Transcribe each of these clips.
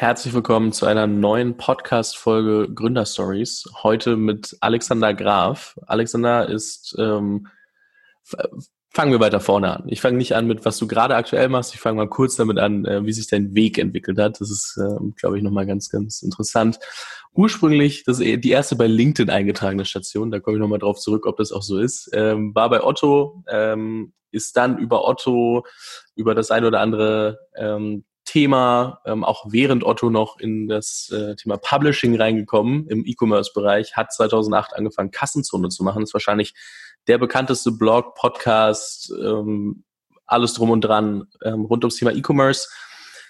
Herzlich willkommen zu einer neuen Podcast-Folge Gründerstories. Heute mit Alexander Graf. Alexander ist, ähm, fangen wir weiter vorne an. Ich fange nicht an mit, was du gerade aktuell machst. Ich fange mal kurz damit an, äh, wie sich dein Weg entwickelt hat. Das ist, äh, glaube ich, nochmal ganz, ganz interessant. Ursprünglich, das ist die erste bei LinkedIn eingetragene Station, da komme ich nochmal drauf zurück, ob das auch so ist, ähm, war bei Otto, ähm, ist dann über Otto, über das ein oder andere ähm, Thema, ähm, auch während Otto noch in das äh, Thema Publishing reingekommen im E-Commerce-Bereich, hat 2008 angefangen, Kassenzone zu machen. Das ist wahrscheinlich der bekannteste Blog, Podcast, ähm, alles drum und dran ähm, rund ums Thema E-Commerce.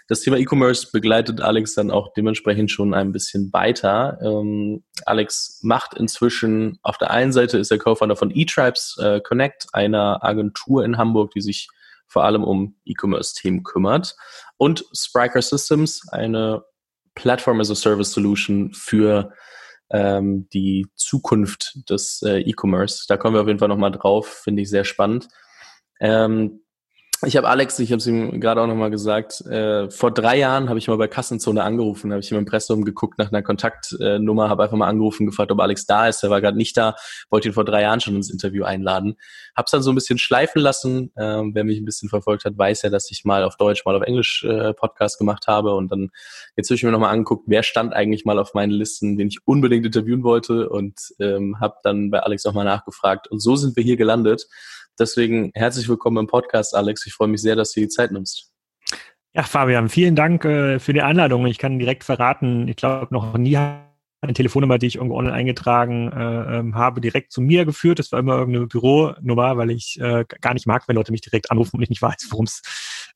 Das Thema E-Commerce begleitet Alex dann auch dementsprechend schon ein bisschen weiter. Ähm, Alex macht inzwischen auf der einen Seite ist er Co-Founder von eTribes äh, Connect, einer Agentur in Hamburg, die sich vor allem um E-Commerce-Themen kümmert. Und Spriker Systems, eine Platform as a Service Solution für ähm, die Zukunft des äh, E-Commerce. Da kommen wir auf jeden Fall nochmal drauf, finde ich sehr spannend. Ähm, ich habe Alex, ich habe es ihm gerade auch nochmal gesagt, äh, vor drei Jahren habe ich mal bei Kassenzone angerufen, habe ich im Impressum geguckt nach einer Kontaktnummer, habe einfach mal angerufen, gefragt, ob Alex da ist. Er war gerade nicht da, wollte ihn vor drei Jahren schon ins Interview einladen. Habe es dann so ein bisschen schleifen lassen. Ähm, wer mich ein bisschen verfolgt hat, weiß ja, dass ich mal auf Deutsch, mal auf Englisch äh, Podcast gemacht habe. Und dann jetzt habe ich mir nochmal angeguckt, wer stand eigentlich mal auf meinen Listen, den ich unbedingt interviewen wollte und ähm, habe dann bei Alex nochmal nachgefragt. Und so sind wir hier gelandet. Deswegen herzlich willkommen im Podcast, Alex. Ich freue mich sehr, dass du die Zeit nimmst. Ja, Fabian, vielen Dank äh, für die Einladung. Ich kann direkt verraten, ich glaube, noch nie eine Telefonnummer, die ich irgendwo online eingetragen äh, ähm, habe, direkt zu mir geführt. Das war immer irgendeine Büronummer, weil ich äh, gar nicht mag, wenn Leute mich direkt anrufen und ich nicht weiß, worum es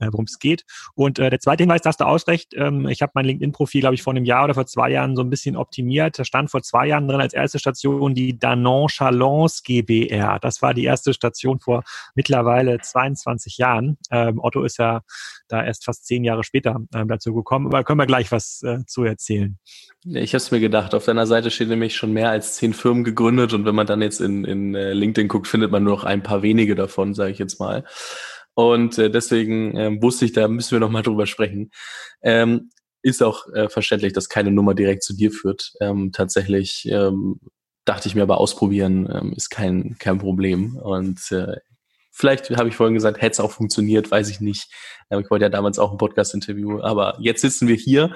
äh, worum es geht. Und äh, der zweite Hinweis, da hast du ausrecht. Ähm, ich habe mein LinkedIn-Profil, glaube ich, vor einem Jahr oder vor zwei Jahren so ein bisschen optimiert. Da stand vor zwei Jahren drin als erste Station die Danon Chalons GBR. Das war die erste Station vor mittlerweile 22 Jahren. Ähm, Otto ist ja da erst fast zehn Jahre später ähm, dazu gekommen. Aber können wir gleich was äh, zu erzählen. Ich habe es mir gedacht. Auf deiner Seite steht nämlich schon mehr als zehn Firmen gegründet und wenn man dann jetzt in, in äh, LinkedIn guckt, findet man nur noch ein paar wenige davon, sage ich jetzt mal. Und äh, deswegen äh, wusste ich, da müssen wir noch mal drüber sprechen. Ähm, ist auch äh, verständlich, dass keine Nummer direkt zu dir führt. Ähm, tatsächlich ähm, dachte ich mir aber ausprobieren ähm, ist kein kein Problem. Und äh, vielleicht habe ich vorhin gesagt, hätte es auch funktioniert, weiß ich nicht. Ähm, ich wollte ja damals auch ein Podcast-Interview, aber jetzt sitzen wir hier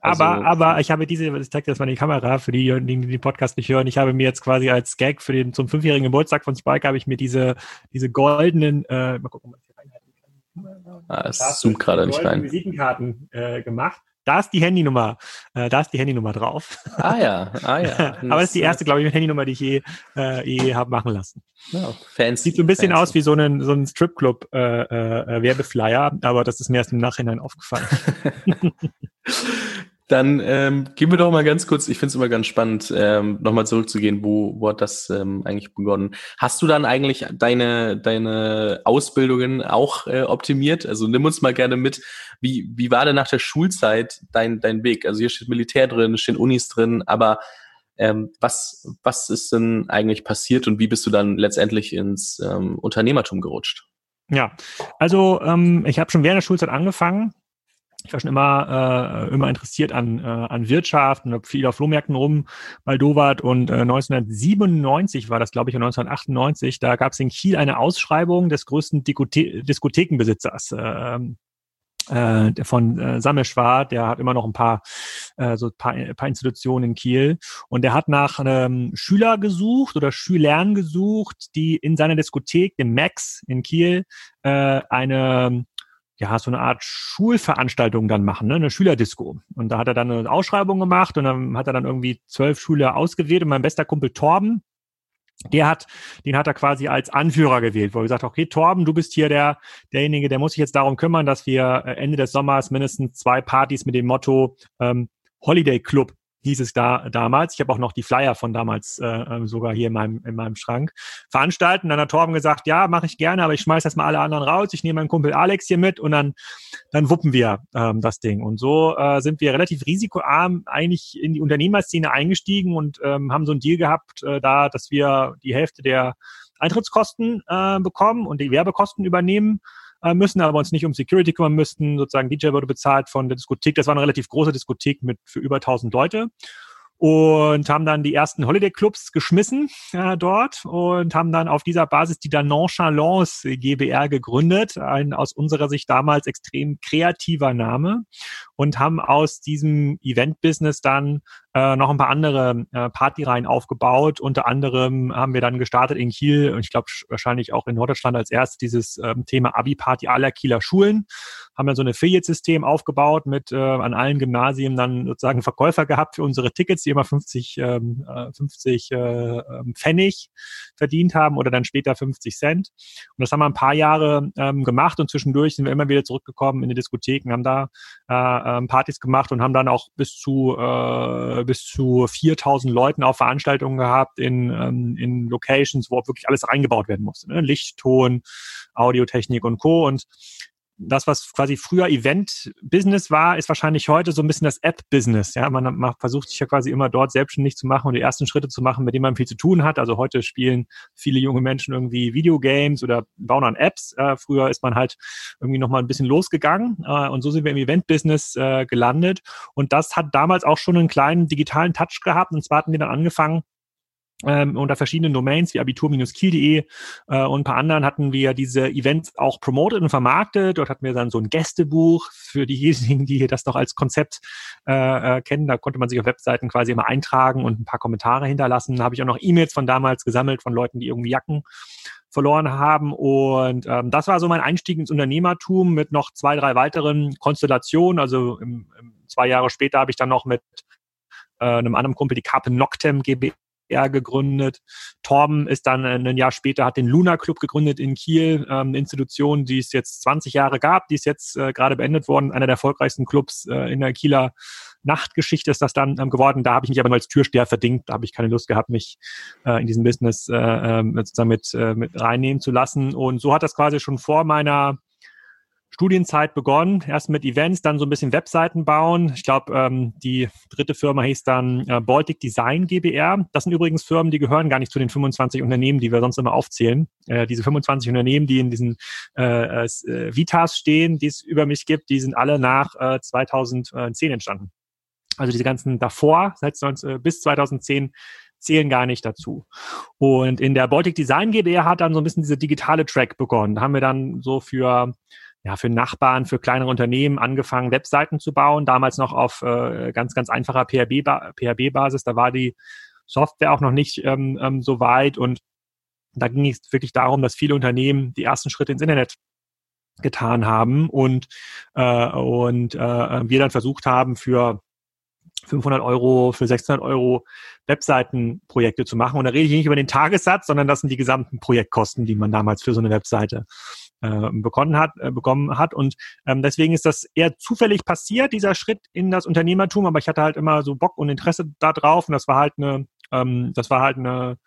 also, aber, aber ich habe diese, ich zeige jetzt mal die Kamera für die, die den Podcast nicht hören. Ich habe mir jetzt quasi als Gag für den zum fünfjährigen Geburtstag von Spike habe ich mir diese diese goldenen, äh, mal gucken, ob man. Ah, es zoomt gerade nicht rein. Visitenkarten äh, gemacht. Da ist die Handynummer, äh, da ist die Handynummer drauf. Ah ja, ah ja. Aber das ist die erste, glaube ich, Handynummer, die ich je, äh, je habe machen lassen. Ja, fancy, Sieht so ein bisschen fancy. aus wie so ein, so ein Stripclub äh, äh, Werbeflyer, aber das ist mir erst im Nachhinein aufgefallen. Dann ähm, gehen wir doch mal ganz kurz, ich finde es immer ganz spannend, ähm, nochmal zurückzugehen, wo, wo hat das ähm, eigentlich begonnen? Hast du dann eigentlich deine, deine Ausbildungen auch äh, optimiert? Also nimm uns mal gerne mit, wie, wie war denn nach der Schulzeit dein, dein Weg? Also hier steht Militär drin, stehen Unis drin, aber ähm, was, was ist denn eigentlich passiert und wie bist du dann letztendlich ins ähm, Unternehmertum gerutscht? Ja, also ähm, ich habe schon während der Schulzeit angefangen, ich war schon immer, äh, immer interessiert an, äh, an Wirtschaft und habe viel auf Flohmärkten rum bei Dovat und äh, 1997 war das, glaube ich, und 1998, da gab es in Kiel eine Ausschreibung des größten Dikothe Diskothekenbesitzers. Äh, äh, von äh, Sammelschwar, der hat immer noch ein paar äh, so paar, paar Institutionen in Kiel und der hat nach einem Schüler gesucht oder Schülern gesucht, die in seiner Diskothek, dem Max in Kiel, äh, eine ja, so eine Art Schulveranstaltung dann machen, ne? eine Schülerdisco. Und da hat er dann eine Ausschreibung gemacht und dann hat er dann irgendwie zwölf Schüler ausgewählt und mein bester Kumpel Torben, der hat, den hat er quasi als Anführer gewählt, wo er gesagt hat, okay, Torben, du bist hier der, derjenige, der muss sich jetzt darum kümmern, dass wir äh, Ende des Sommers mindestens zwei Partys mit dem Motto ähm, Holiday Club hieß es da damals. Ich habe auch noch die Flyer von damals äh, ähm, sogar hier in meinem, in meinem Schrank veranstalten. Dann hat Torben gesagt, ja, mache ich gerne, aber ich schmeiß erstmal alle anderen raus. Ich nehme meinen Kumpel Alex hier mit und dann, dann wuppen wir ähm, das Ding. Und so äh, sind wir relativ risikoarm eigentlich in die Unternehmerszene eingestiegen und ähm, haben so ein Deal gehabt, äh, da, dass wir die Hälfte der Eintrittskosten äh, bekommen und die Werbekosten übernehmen äh, müssen, aber uns nicht um Security kümmern müssten. Sozusagen DJ wurde bezahlt von der Diskothek. Das war eine relativ große Diskothek mit für über 1000 Leute und haben dann die ersten Holiday-Clubs geschmissen äh, dort und haben dann auf dieser Basis die Nonchalance GBR gegründet, ein aus unserer Sicht damals extrem kreativer Name und haben aus diesem Event-Business dann äh, noch ein paar andere äh, Partyreihen aufgebaut. Unter anderem haben wir dann gestartet in Kiel und ich glaube wahrscheinlich auch in Norddeutschland als erstes dieses ähm, Thema Abi-Party aller Kieler Schulen. Haben dann so ein Affiliate-System aufgebaut mit äh, an allen Gymnasien dann sozusagen Verkäufer gehabt für unsere Tickets, die immer 50, ähm, 50 äh, äh, ähm, Pfennig verdient haben oder dann später 50 Cent. Und das haben wir ein paar Jahre ähm, gemacht und zwischendurch sind wir immer wieder zurückgekommen in die Diskotheken, haben da äh, ähm, Partys gemacht und haben dann auch bis zu äh, bis zu 4000 Leuten auf Veranstaltungen gehabt in, ähm, in Locations, wo wirklich alles reingebaut werden musste. Ne? Licht, Ton, Audiotechnik und Co. Und das, was quasi früher Event-Business war, ist wahrscheinlich heute so ein bisschen das App-Business. Ja, man, man, versucht sich ja quasi immer dort selbstständig zu machen und die ersten Schritte zu machen, mit denen man viel zu tun hat. Also heute spielen viele junge Menschen irgendwie Videogames oder bauen an Apps. Äh, früher ist man halt irgendwie nochmal ein bisschen losgegangen äh, und so sind wir im Event-Business äh, gelandet. Und das hat damals auch schon einen kleinen digitalen Touch gehabt. Und zwar hatten wir dann angefangen, ähm, unter verschiedenen Domains wie abitur-kiel.de äh, und ein paar anderen hatten wir diese Events auch promoted und vermarktet. Dort hatten wir dann so ein Gästebuch für diejenigen, die das noch als Konzept äh, äh, kennen. Da konnte man sich auf Webseiten quasi immer eintragen und ein paar Kommentare hinterlassen. Da habe ich auch noch E-Mails von damals gesammelt von Leuten, die irgendwie Jacken verloren haben. Und ähm, das war so mein Einstieg ins Unternehmertum mit noch zwei, drei weiteren Konstellationen. Also im, im, zwei Jahre später habe ich dann noch mit äh, einem anderen Kumpel die Carpe Noctem GmbH er gegründet. Torben ist dann ein Jahr später, hat den Luna Club gegründet in Kiel, ähm, eine Institution, die es jetzt 20 Jahre gab, die ist jetzt äh, gerade beendet worden, einer der erfolgreichsten Clubs äh, in der Kieler Nachtgeschichte ist das dann ähm, geworden. Da habe ich mich aber nur als Türsteher verdingt, da habe ich keine Lust gehabt, mich äh, in diesem Business äh, ähm, sozusagen mit, äh, mit reinnehmen zu lassen. Und so hat das quasi schon vor meiner Studienzeit begonnen, erst mit Events, dann so ein bisschen Webseiten bauen. Ich glaube, ähm, die dritte Firma hieß dann äh, Baltic Design GBR. Das sind übrigens Firmen, die gehören gar nicht zu den 25 Unternehmen, die wir sonst immer aufzählen. Äh, diese 25 Unternehmen, die in diesen äh, äh, Vitas stehen, die es über mich gibt, die sind alle nach äh, 2010 entstanden. Also diese ganzen davor, seit 19, äh, bis 2010 zählen gar nicht dazu. Und in der Baltic Design GBR hat dann so ein bisschen diese digitale Track begonnen. Da haben wir dann so für ja, für Nachbarn, für kleinere Unternehmen angefangen, Webseiten zu bauen, damals noch auf äh, ganz, ganz einfacher PHP-Basis. Da war die Software auch noch nicht ähm, ähm, so weit und da ging es wirklich darum, dass viele Unternehmen die ersten Schritte ins Internet getan haben und, äh, und äh, wir dann versucht haben, für 500 Euro, für 600 Euro Webseitenprojekte zu machen. Und da rede ich nicht über den Tagessatz, sondern das sind die gesamten Projektkosten, die man damals für so eine Webseite äh, bekommen hat, äh, bekommen hat. Und ähm, deswegen ist das eher zufällig passiert, dieser Schritt in das Unternehmertum. Aber ich hatte halt immer so Bock und Interesse da drauf. Und das war halt eine, ähm, das war halt eine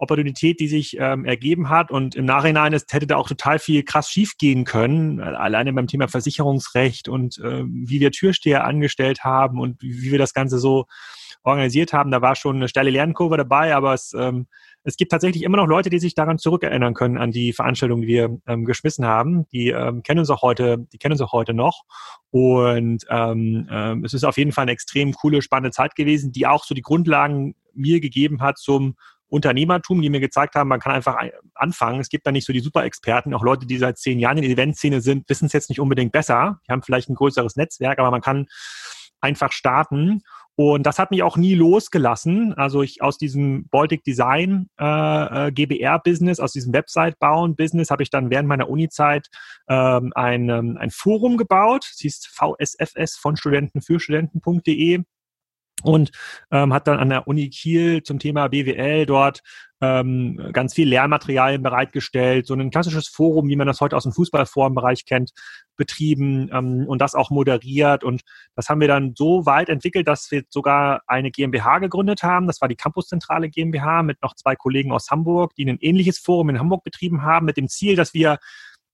Opportunität, die sich ähm, ergeben hat. Und im Nachhinein ist, hätte da auch total viel krass schiefgehen können. Alleine beim Thema Versicherungsrecht und äh, wie wir Türsteher angestellt haben und wie, wie wir das Ganze so organisiert haben. Da war schon eine steile Lernkurve dabei, aber es, ähm, es gibt tatsächlich immer noch Leute, die sich daran zurückerinnern können, an die Veranstaltung, die wir ähm, geschmissen haben. Die ähm, kennen uns auch heute, die kennen uns auch heute noch. Und ähm, ähm, es ist auf jeden Fall eine extrem coole, spannende Zeit gewesen, die auch so die Grundlagen mir gegeben hat zum Unternehmertum, die mir gezeigt haben, man kann einfach anfangen. Es gibt da nicht so die Super-Experten, auch Leute, die seit zehn Jahren in der Eventszene sind, wissen es jetzt nicht unbedingt besser. Die haben vielleicht ein größeres Netzwerk, aber man kann einfach starten. Und das hat mich auch nie losgelassen. Also ich aus diesem Baltic Design äh, äh GBR-Business, aus diesem Website-Bauen-Business habe ich dann während meiner Uni-Zeit ähm, ein, ähm, ein Forum gebaut. Es hieß VSFS von Studenten für Studenten.de und ähm, hat dann an der Uni Kiel zum Thema BWL dort ähm, ganz viel Lehrmaterialien bereitgestellt, so ein klassisches Forum, wie man das heute aus dem Fußballforenbereich kennt, betrieben ähm, und das auch moderiert. Und das haben wir dann so weit entwickelt, dass wir sogar eine GmbH gegründet haben. Das war die Campuszentrale GmbH mit noch zwei Kollegen aus Hamburg, die ein ähnliches Forum in Hamburg betrieben haben, mit dem Ziel, dass wir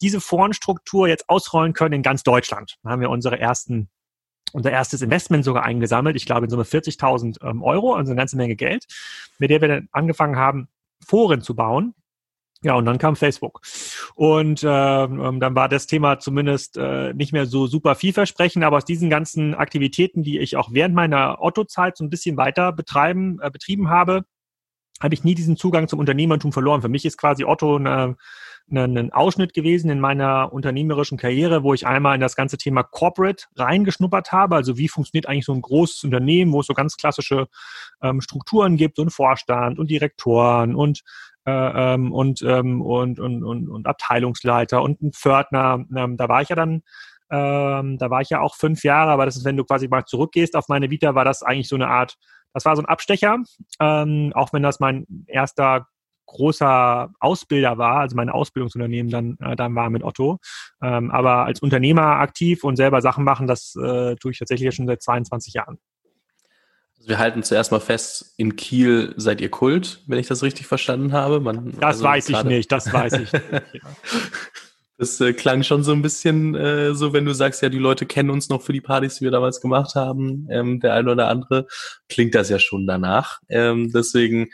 diese Forenstruktur jetzt ausrollen können in ganz Deutschland. Da haben wir unsere ersten unser erstes Investment sogar eingesammelt. Ich glaube in Summe 40.000 ähm, Euro, also eine ganze Menge Geld, mit der wir dann angefangen haben, Foren zu bauen. Ja, und dann kam Facebook. Und äh, dann war das Thema zumindest äh, nicht mehr so super vielversprechend, aber aus diesen ganzen Aktivitäten, die ich auch während meiner Otto-Zeit so ein bisschen weiter betreiben, äh, betrieben habe, habe ich nie diesen Zugang zum Unternehmertum verloren. Für mich ist quasi Otto eine, ein Ausschnitt gewesen in meiner unternehmerischen Karriere, wo ich einmal in das ganze Thema Corporate reingeschnuppert habe. Also wie funktioniert eigentlich so ein großes Unternehmen, wo es so ganz klassische ähm, Strukturen gibt, ein Vorstand und Direktoren und äh, ähm, und, ähm, und, und, und, und Abteilungsleiter und ein Pförtner. Ähm, da war ich ja dann ähm, da war ich ja auch fünf Jahre, aber das ist, wenn du quasi mal zurückgehst auf meine Vita, war das eigentlich so eine Art, das war so ein Abstecher, ähm, auch wenn das mein erster großer Ausbilder war, also mein Ausbildungsunternehmen dann, äh, dann war mit Otto. Ähm, aber als Unternehmer aktiv und selber Sachen machen, das äh, tue ich tatsächlich schon seit 22 Jahren. Also wir halten zuerst mal fest, in Kiel seid ihr Kult, wenn ich das richtig verstanden habe. Man, das also weiß ich nicht, das weiß ich nicht. Ja. Das äh, klang schon so ein bisschen äh, so, wenn du sagst, ja, die Leute kennen uns noch für die Partys, die wir damals gemacht haben, ähm, der eine oder andere, klingt das ja schon danach. Ähm, deswegen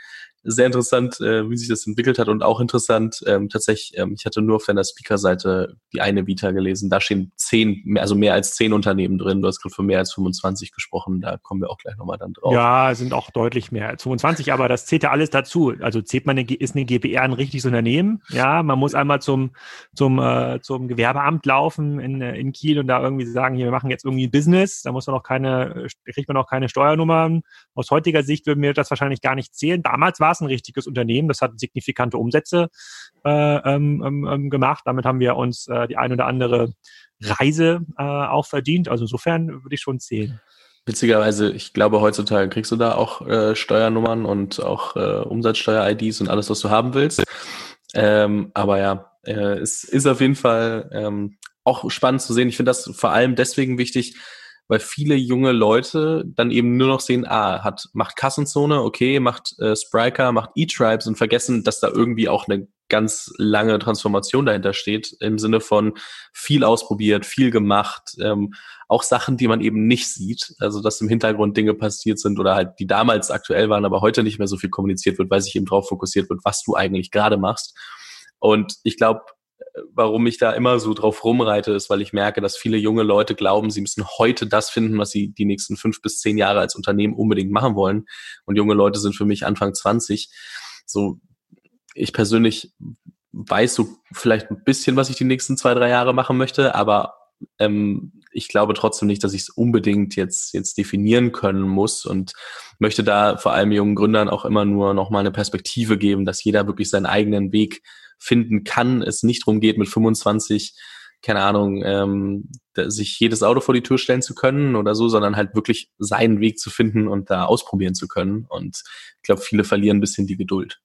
sehr interessant, äh, wie sich das entwickelt hat und auch interessant, ähm, tatsächlich, ähm, ich hatte nur auf deiner Speaker-Seite die eine Vita gelesen, da stehen zehn, also mehr als zehn Unternehmen drin, du hast gerade von mehr als 25 gesprochen, da kommen wir auch gleich nochmal dann drauf. Ja, sind auch deutlich mehr als 25, aber das zählt ja alles dazu, also zählt man, eine, ist eine GBR ein richtiges Unternehmen, ja, man muss einmal zum, zum, äh, zum Gewerbeamt laufen in, in Kiel und da irgendwie sagen, hier, wir machen jetzt irgendwie Business, da muss man auch keine, kriegt man auch keine Steuernummern, aus heutiger Sicht würden wir das wahrscheinlich gar nicht zählen, damals war ein richtiges Unternehmen. Das hat signifikante Umsätze äh, ähm, ähm, ähm, gemacht. Damit haben wir uns äh, die ein oder andere Reise äh, auch verdient. Also insofern würde ich schon zählen. Witzigerweise, ich glaube, heutzutage kriegst du da auch äh, Steuernummern und auch äh, Umsatzsteuer-IDs und alles, was du haben willst. Ähm, aber ja, äh, es ist auf jeden Fall ähm, auch spannend zu sehen. Ich finde das vor allem deswegen wichtig, weil viele junge Leute dann eben nur noch sehen, ah, hat, macht Kassenzone, okay, macht äh, Spriker, macht E-Tribes und vergessen, dass da irgendwie auch eine ganz lange Transformation dahinter steht, im Sinne von viel ausprobiert, viel gemacht, ähm, auch Sachen, die man eben nicht sieht, also dass im Hintergrund Dinge passiert sind oder halt die damals aktuell waren, aber heute nicht mehr so viel kommuniziert wird, weil sich eben drauf fokussiert wird, was du eigentlich gerade machst. Und ich glaube, warum ich da immer so drauf rumreite, ist, weil ich merke, dass viele junge Leute glauben, sie müssen heute das finden, was sie die nächsten fünf bis zehn Jahre als Unternehmen unbedingt machen wollen. Und junge Leute sind für mich Anfang 20. So, ich persönlich weiß so vielleicht ein bisschen, was ich die nächsten zwei, drei Jahre machen möchte, aber ähm, ich glaube trotzdem nicht, dass ich es unbedingt jetzt, jetzt definieren können muss und möchte da vor allem jungen Gründern auch immer nur nochmal eine Perspektive geben, dass jeder wirklich seinen eigenen Weg finden kann, es nicht darum geht, mit 25, keine Ahnung, ähm, sich jedes Auto vor die Tür stellen zu können oder so, sondern halt wirklich seinen Weg zu finden und da ausprobieren zu können. Und ich glaube, viele verlieren ein bisschen die Geduld.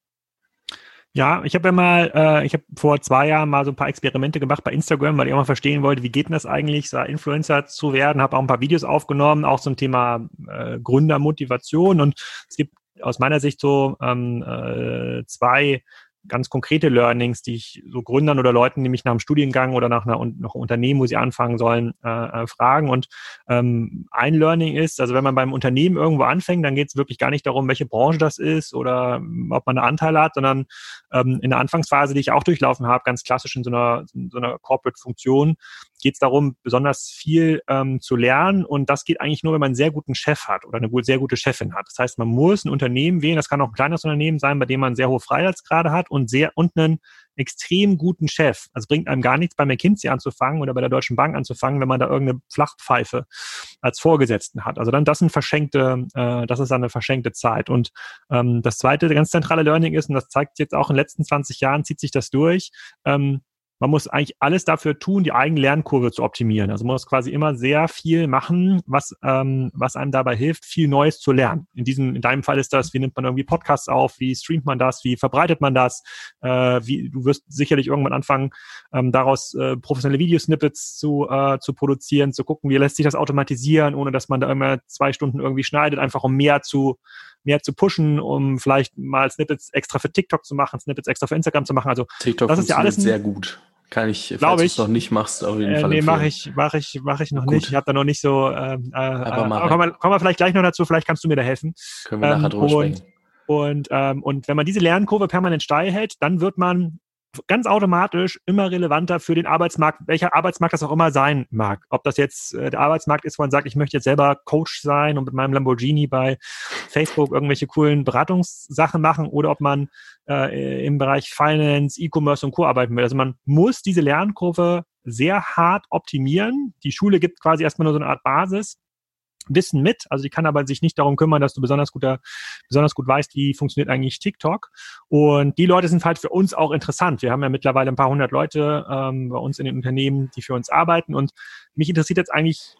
Ja, ich habe ja mal, äh, ich habe vor zwei Jahren mal so ein paar Experimente gemacht bei Instagram, weil ich auch mal verstehen wollte, wie geht denn das eigentlich, so Influencer zu werden, habe auch ein paar Videos aufgenommen, auch zum Thema äh, Gründermotivation. Und es gibt aus meiner Sicht so ähm, äh, zwei ganz konkrete Learnings, die ich so Gründern oder Leuten, die mich nach einem Studiengang oder nach einer einem Unternehmen, wo sie anfangen sollen, äh, äh, fragen. Und ähm, ein Learning ist, also wenn man beim Unternehmen irgendwo anfängt, dann geht es wirklich gar nicht darum, welche Branche das ist oder ob man einen Anteil hat, sondern ähm, in der Anfangsphase, die ich auch durchlaufen habe, ganz klassisch in so einer, in so einer Corporate-Funktion, geht es darum, besonders viel ähm, zu lernen. Und das geht eigentlich nur, wenn man einen sehr guten Chef hat oder eine sehr gute Chefin hat. Das heißt, man muss ein Unternehmen wählen, das kann auch ein kleines Unternehmen sein, bei dem man sehr hohe Freiheitsgrade hat und sehr und einen extrem guten Chef. Also bringt einem gar nichts bei McKinsey anzufangen oder bei der Deutschen Bank anzufangen, wenn man da irgendeine Flachpfeife als Vorgesetzten hat. Also dann das sind verschenkte, äh, das ist eine verschenkte Zeit. Und ähm, das zweite ganz zentrale Learning ist, und das zeigt jetzt auch in den letzten 20 Jahren, zieht sich das durch, ähm, man muss eigentlich alles dafür tun, die eigene Lernkurve zu optimieren. Also man muss quasi immer sehr viel machen, was, ähm, was einem dabei hilft, viel Neues zu lernen. In diesem, in deinem Fall ist das, wie nimmt man irgendwie Podcasts auf, wie streamt man das, wie verbreitet man das, äh, wie, du wirst sicherlich irgendwann anfangen, ähm, daraus äh, professionelle Videosnippets zu, äh, zu produzieren, zu gucken, wie lässt sich das automatisieren, ohne dass man da immer zwei Stunden irgendwie schneidet, einfach um mehr zu, mehr zu pushen, um vielleicht mal Snippets extra für TikTok zu machen, Snippets extra für Instagram zu machen. Also TikTok das ist ja alles sehr gut. Kann ich, falls du es noch nicht machst, auf jeden äh, Fall. Nee, mache ich, mache ich, mache ich noch Gut. nicht. Ich habe da noch nicht so. Ähm, äh, Aber mach aber kommen, wir, kommen wir vielleicht gleich noch dazu. Vielleicht kannst du mir da helfen. Können wir nachher Ähm, drüber und- sprechen. Und, ähm, und wenn man diese Lernkurve permanent steil hält, dann wird man ganz automatisch immer relevanter für den Arbeitsmarkt, welcher Arbeitsmarkt das auch immer sein mag. Ob das jetzt äh, der Arbeitsmarkt ist, wo man sagt, ich möchte jetzt selber Coach sein und mit meinem Lamborghini bei Facebook irgendwelche coolen Beratungssachen machen oder ob man äh, im Bereich Finance, E-Commerce und Co. arbeiten will. Also man muss diese Lernkurve sehr hart optimieren. Die Schule gibt quasi erstmal nur so eine Art Basis Wissen mit. Also die kann aber sich nicht darum kümmern, dass du besonders guter, besonders gut weißt, wie funktioniert eigentlich TikTok. Und die Leute sind halt für uns auch interessant. Wir haben ja mittlerweile ein paar hundert Leute ähm, bei uns in den Unternehmen, die für uns arbeiten. Und mich interessiert jetzt eigentlich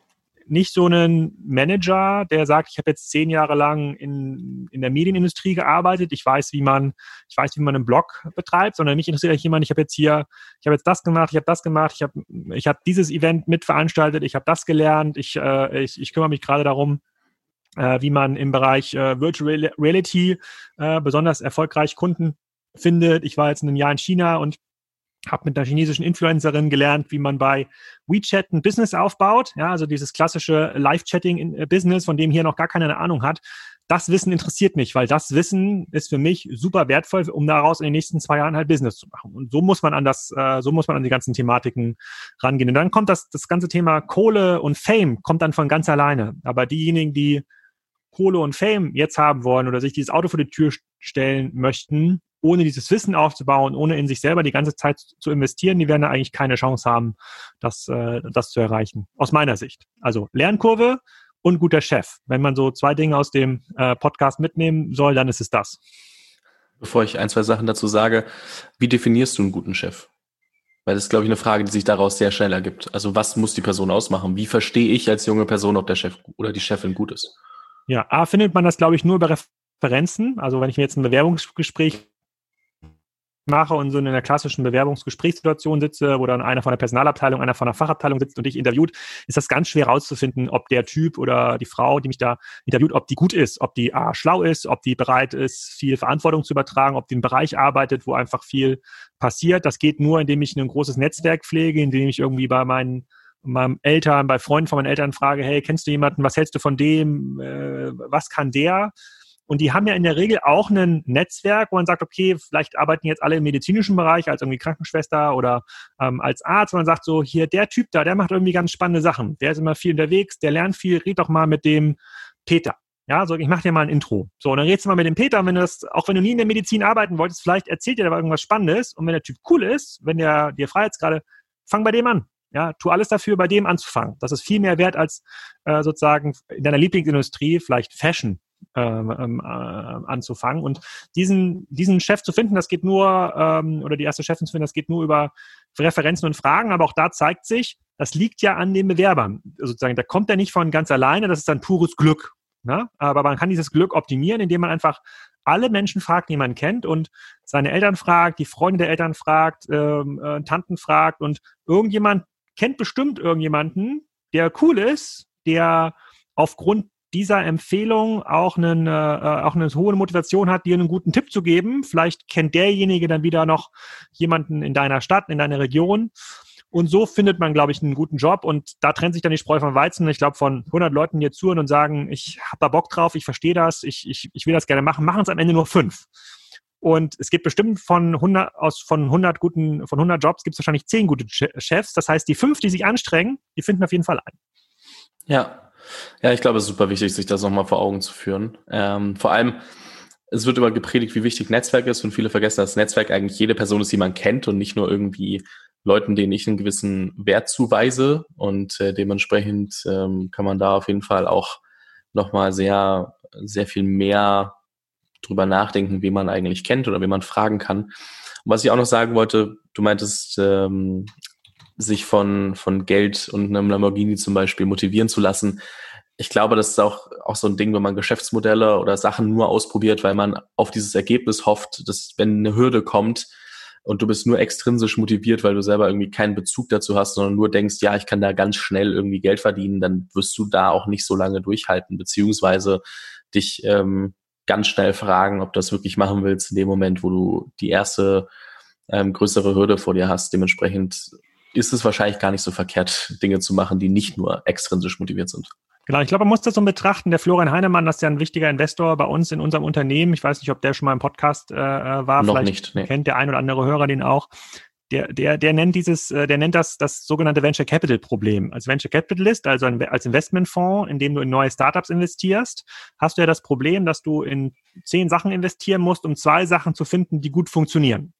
nicht so einen Manager, der sagt, ich habe jetzt zehn Jahre lang in, in der Medienindustrie gearbeitet, ich weiß, wie man, ich weiß, wie man einen Blog betreibt, sondern mich interessiert jemand, ich habe jetzt hier, ich habe jetzt das gemacht, ich habe das gemacht, ich habe ich hab dieses Event mitveranstaltet, ich habe das gelernt, ich, äh, ich, ich kümmere mich gerade darum, äh, wie man im Bereich äh, Virtual Reality äh, besonders erfolgreich Kunden findet. Ich war jetzt in einem Jahr in China und habe mit einer chinesischen Influencerin gelernt, wie man bei WeChat ein Business aufbaut. Ja, also dieses klassische Live-Chatting-Business, von dem hier noch gar keine Ahnung hat. Das Wissen interessiert mich, weil das Wissen ist für mich super wertvoll, um daraus in den nächsten zwei Jahren halt Business zu machen. Und so muss man an das, äh, so muss man an die ganzen Thematiken rangehen. Und dann kommt das, das ganze Thema Kohle und Fame kommt dann von ganz alleine. Aber diejenigen, die Kohle und Fame jetzt haben wollen oder sich dieses Auto vor die Tür stellen möchten, ohne dieses Wissen aufzubauen, ohne in sich selber die ganze Zeit zu investieren, die werden da eigentlich keine Chance haben, das, äh, das zu erreichen. Aus meiner Sicht. Also Lernkurve und guter Chef. Wenn man so zwei Dinge aus dem äh, Podcast mitnehmen soll, dann ist es das. Bevor ich ein, zwei Sachen dazu sage, wie definierst du einen guten Chef? Weil das ist, glaube ich, eine Frage, die sich daraus sehr schnell ergibt. Also was muss die Person ausmachen? Wie verstehe ich als junge Person, ob der Chef oder die Chefin gut ist? Ja, A, findet man das, glaube ich, nur über Referenzen. Also wenn ich mir jetzt ein Bewerbungsgespräch mache und so in einer klassischen Bewerbungsgesprächssituation sitze, wo dann einer von der Personalabteilung, einer von der Fachabteilung sitzt und dich interviewt, ist das ganz schwer rauszufinden, ob der Typ oder die Frau, die mich da interviewt, ob die gut ist, ob die A, schlau ist, ob die bereit ist, viel Verantwortung zu übertragen, ob die im Bereich arbeitet, wo einfach viel passiert. Das geht nur, indem ich ein großes Netzwerk pflege, indem ich irgendwie bei meinen meinem Eltern, bei Freunden von meinen Eltern frage, hey, kennst du jemanden, was hältst du von dem, äh, was kann der? Und die haben ja in der Regel auch ein Netzwerk, wo man sagt, okay, vielleicht arbeiten jetzt alle im medizinischen Bereich als irgendwie Krankenschwester oder ähm, als Arzt. Und man sagt so, hier, der Typ da, der macht irgendwie ganz spannende Sachen. Der ist immer viel unterwegs, der lernt viel, red doch mal mit dem Peter. Ja, so, ich mache dir mal ein Intro. So, und dann redest du mal mit dem Peter, und wenn du das, auch wenn du nie in der Medizin arbeiten wolltest, vielleicht erzählt dir da irgendwas Spannendes. Und wenn der Typ cool ist, wenn der dir frei jetzt gerade, fang bei dem an. Ja, tu alles dafür, bei dem anzufangen. Das ist viel mehr wert als äh, sozusagen in deiner Lieblingsindustrie, vielleicht Fashion ähm, ähm, äh, anzufangen. Und diesen, diesen Chef zu finden, das geht nur, ähm, oder die erste Chefin zu finden, das geht nur über Referenzen und Fragen, aber auch da zeigt sich, das liegt ja an den Bewerbern. Sozusagen, da kommt er nicht von ganz alleine, das ist dann pures Glück. Ne? Aber man kann dieses Glück optimieren, indem man einfach alle Menschen fragt, die man kennt und seine Eltern fragt, die Freunde der Eltern fragt, ähm, äh, Tanten fragt und irgendjemand kennt bestimmt irgendjemanden, der cool ist, der aufgrund dieser Empfehlung auch, einen, äh, auch eine hohe Motivation hat, dir einen guten Tipp zu geben. Vielleicht kennt derjenige dann wieder noch jemanden in deiner Stadt, in deiner Region. Und so findet man, glaube ich, einen guten Job. Und da trennt sich dann die Spreu vom Weizen. Ich glaube, von 100 Leuten, die jetzt zuhören und sagen, ich habe da Bock drauf, ich verstehe das, ich, ich, ich will das gerne machen, machen es am Ende nur fünf. Und es gibt bestimmt von 100, aus, von 100 guten, von 100 Jobs gibt es wahrscheinlich 10 gute Chefs. Das heißt, die fünf, die sich anstrengen, die finden auf jeden Fall ein. Ja, ja, ich glaube, es ist super wichtig, sich das nochmal vor Augen zu führen. Ähm, vor allem, es wird immer gepredigt, wie wichtig Netzwerk ist und viele vergessen, dass Netzwerk eigentlich jede Person ist, die man kennt und nicht nur irgendwie Leuten, denen ich einen gewissen Wert zuweise und äh, dementsprechend ähm, kann man da auf jeden Fall auch nochmal sehr, sehr viel mehr drüber nachdenken, wie man eigentlich kennt oder wie man fragen kann. Und was ich auch noch sagen wollte, du meintest, ähm, sich von, von Geld und einem Lamborghini zum Beispiel motivieren zu lassen. Ich glaube, das ist auch, auch so ein Ding, wenn man Geschäftsmodelle oder Sachen nur ausprobiert, weil man auf dieses Ergebnis hofft, dass wenn eine Hürde kommt und du bist nur extrinsisch motiviert, weil du selber irgendwie keinen Bezug dazu hast, sondern nur denkst, ja, ich kann da ganz schnell irgendwie Geld verdienen, dann wirst du da auch nicht so lange durchhalten, beziehungsweise dich ähm, ganz schnell fragen, ob du das wirklich machen willst in dem Moment, wo du die erste ähm, größere Hürde vor dir hast. Dementsprechend ist es wahrscheinlich gar nicht so verkehrt, Dinge zu machen, die nicht nur extrinsisch motiviert sind. Genau, ich glaube, man muss das so betrachten. Der Florian Heinemann, das ist ja ein wichtiger Investor bei uns in unserem Unternehmen. Ich weiß nicht, ob der schon mal im Podcast äh, äh war. Noch Vielleicht nicht. Nee. Kennt der ein oder andere Hörer den auch. Der, der, der nennt dieses, äh, der nennt das das sogenannte Venture Capital Problem. Als Venture Capitalist, also ein, als Investmentfonds, in dem du in neue Startups investierst, hast du ja das Problem, dass du in zehn Sachen investieren musst, um zwei Sachen zu finden, die gut funktionieren.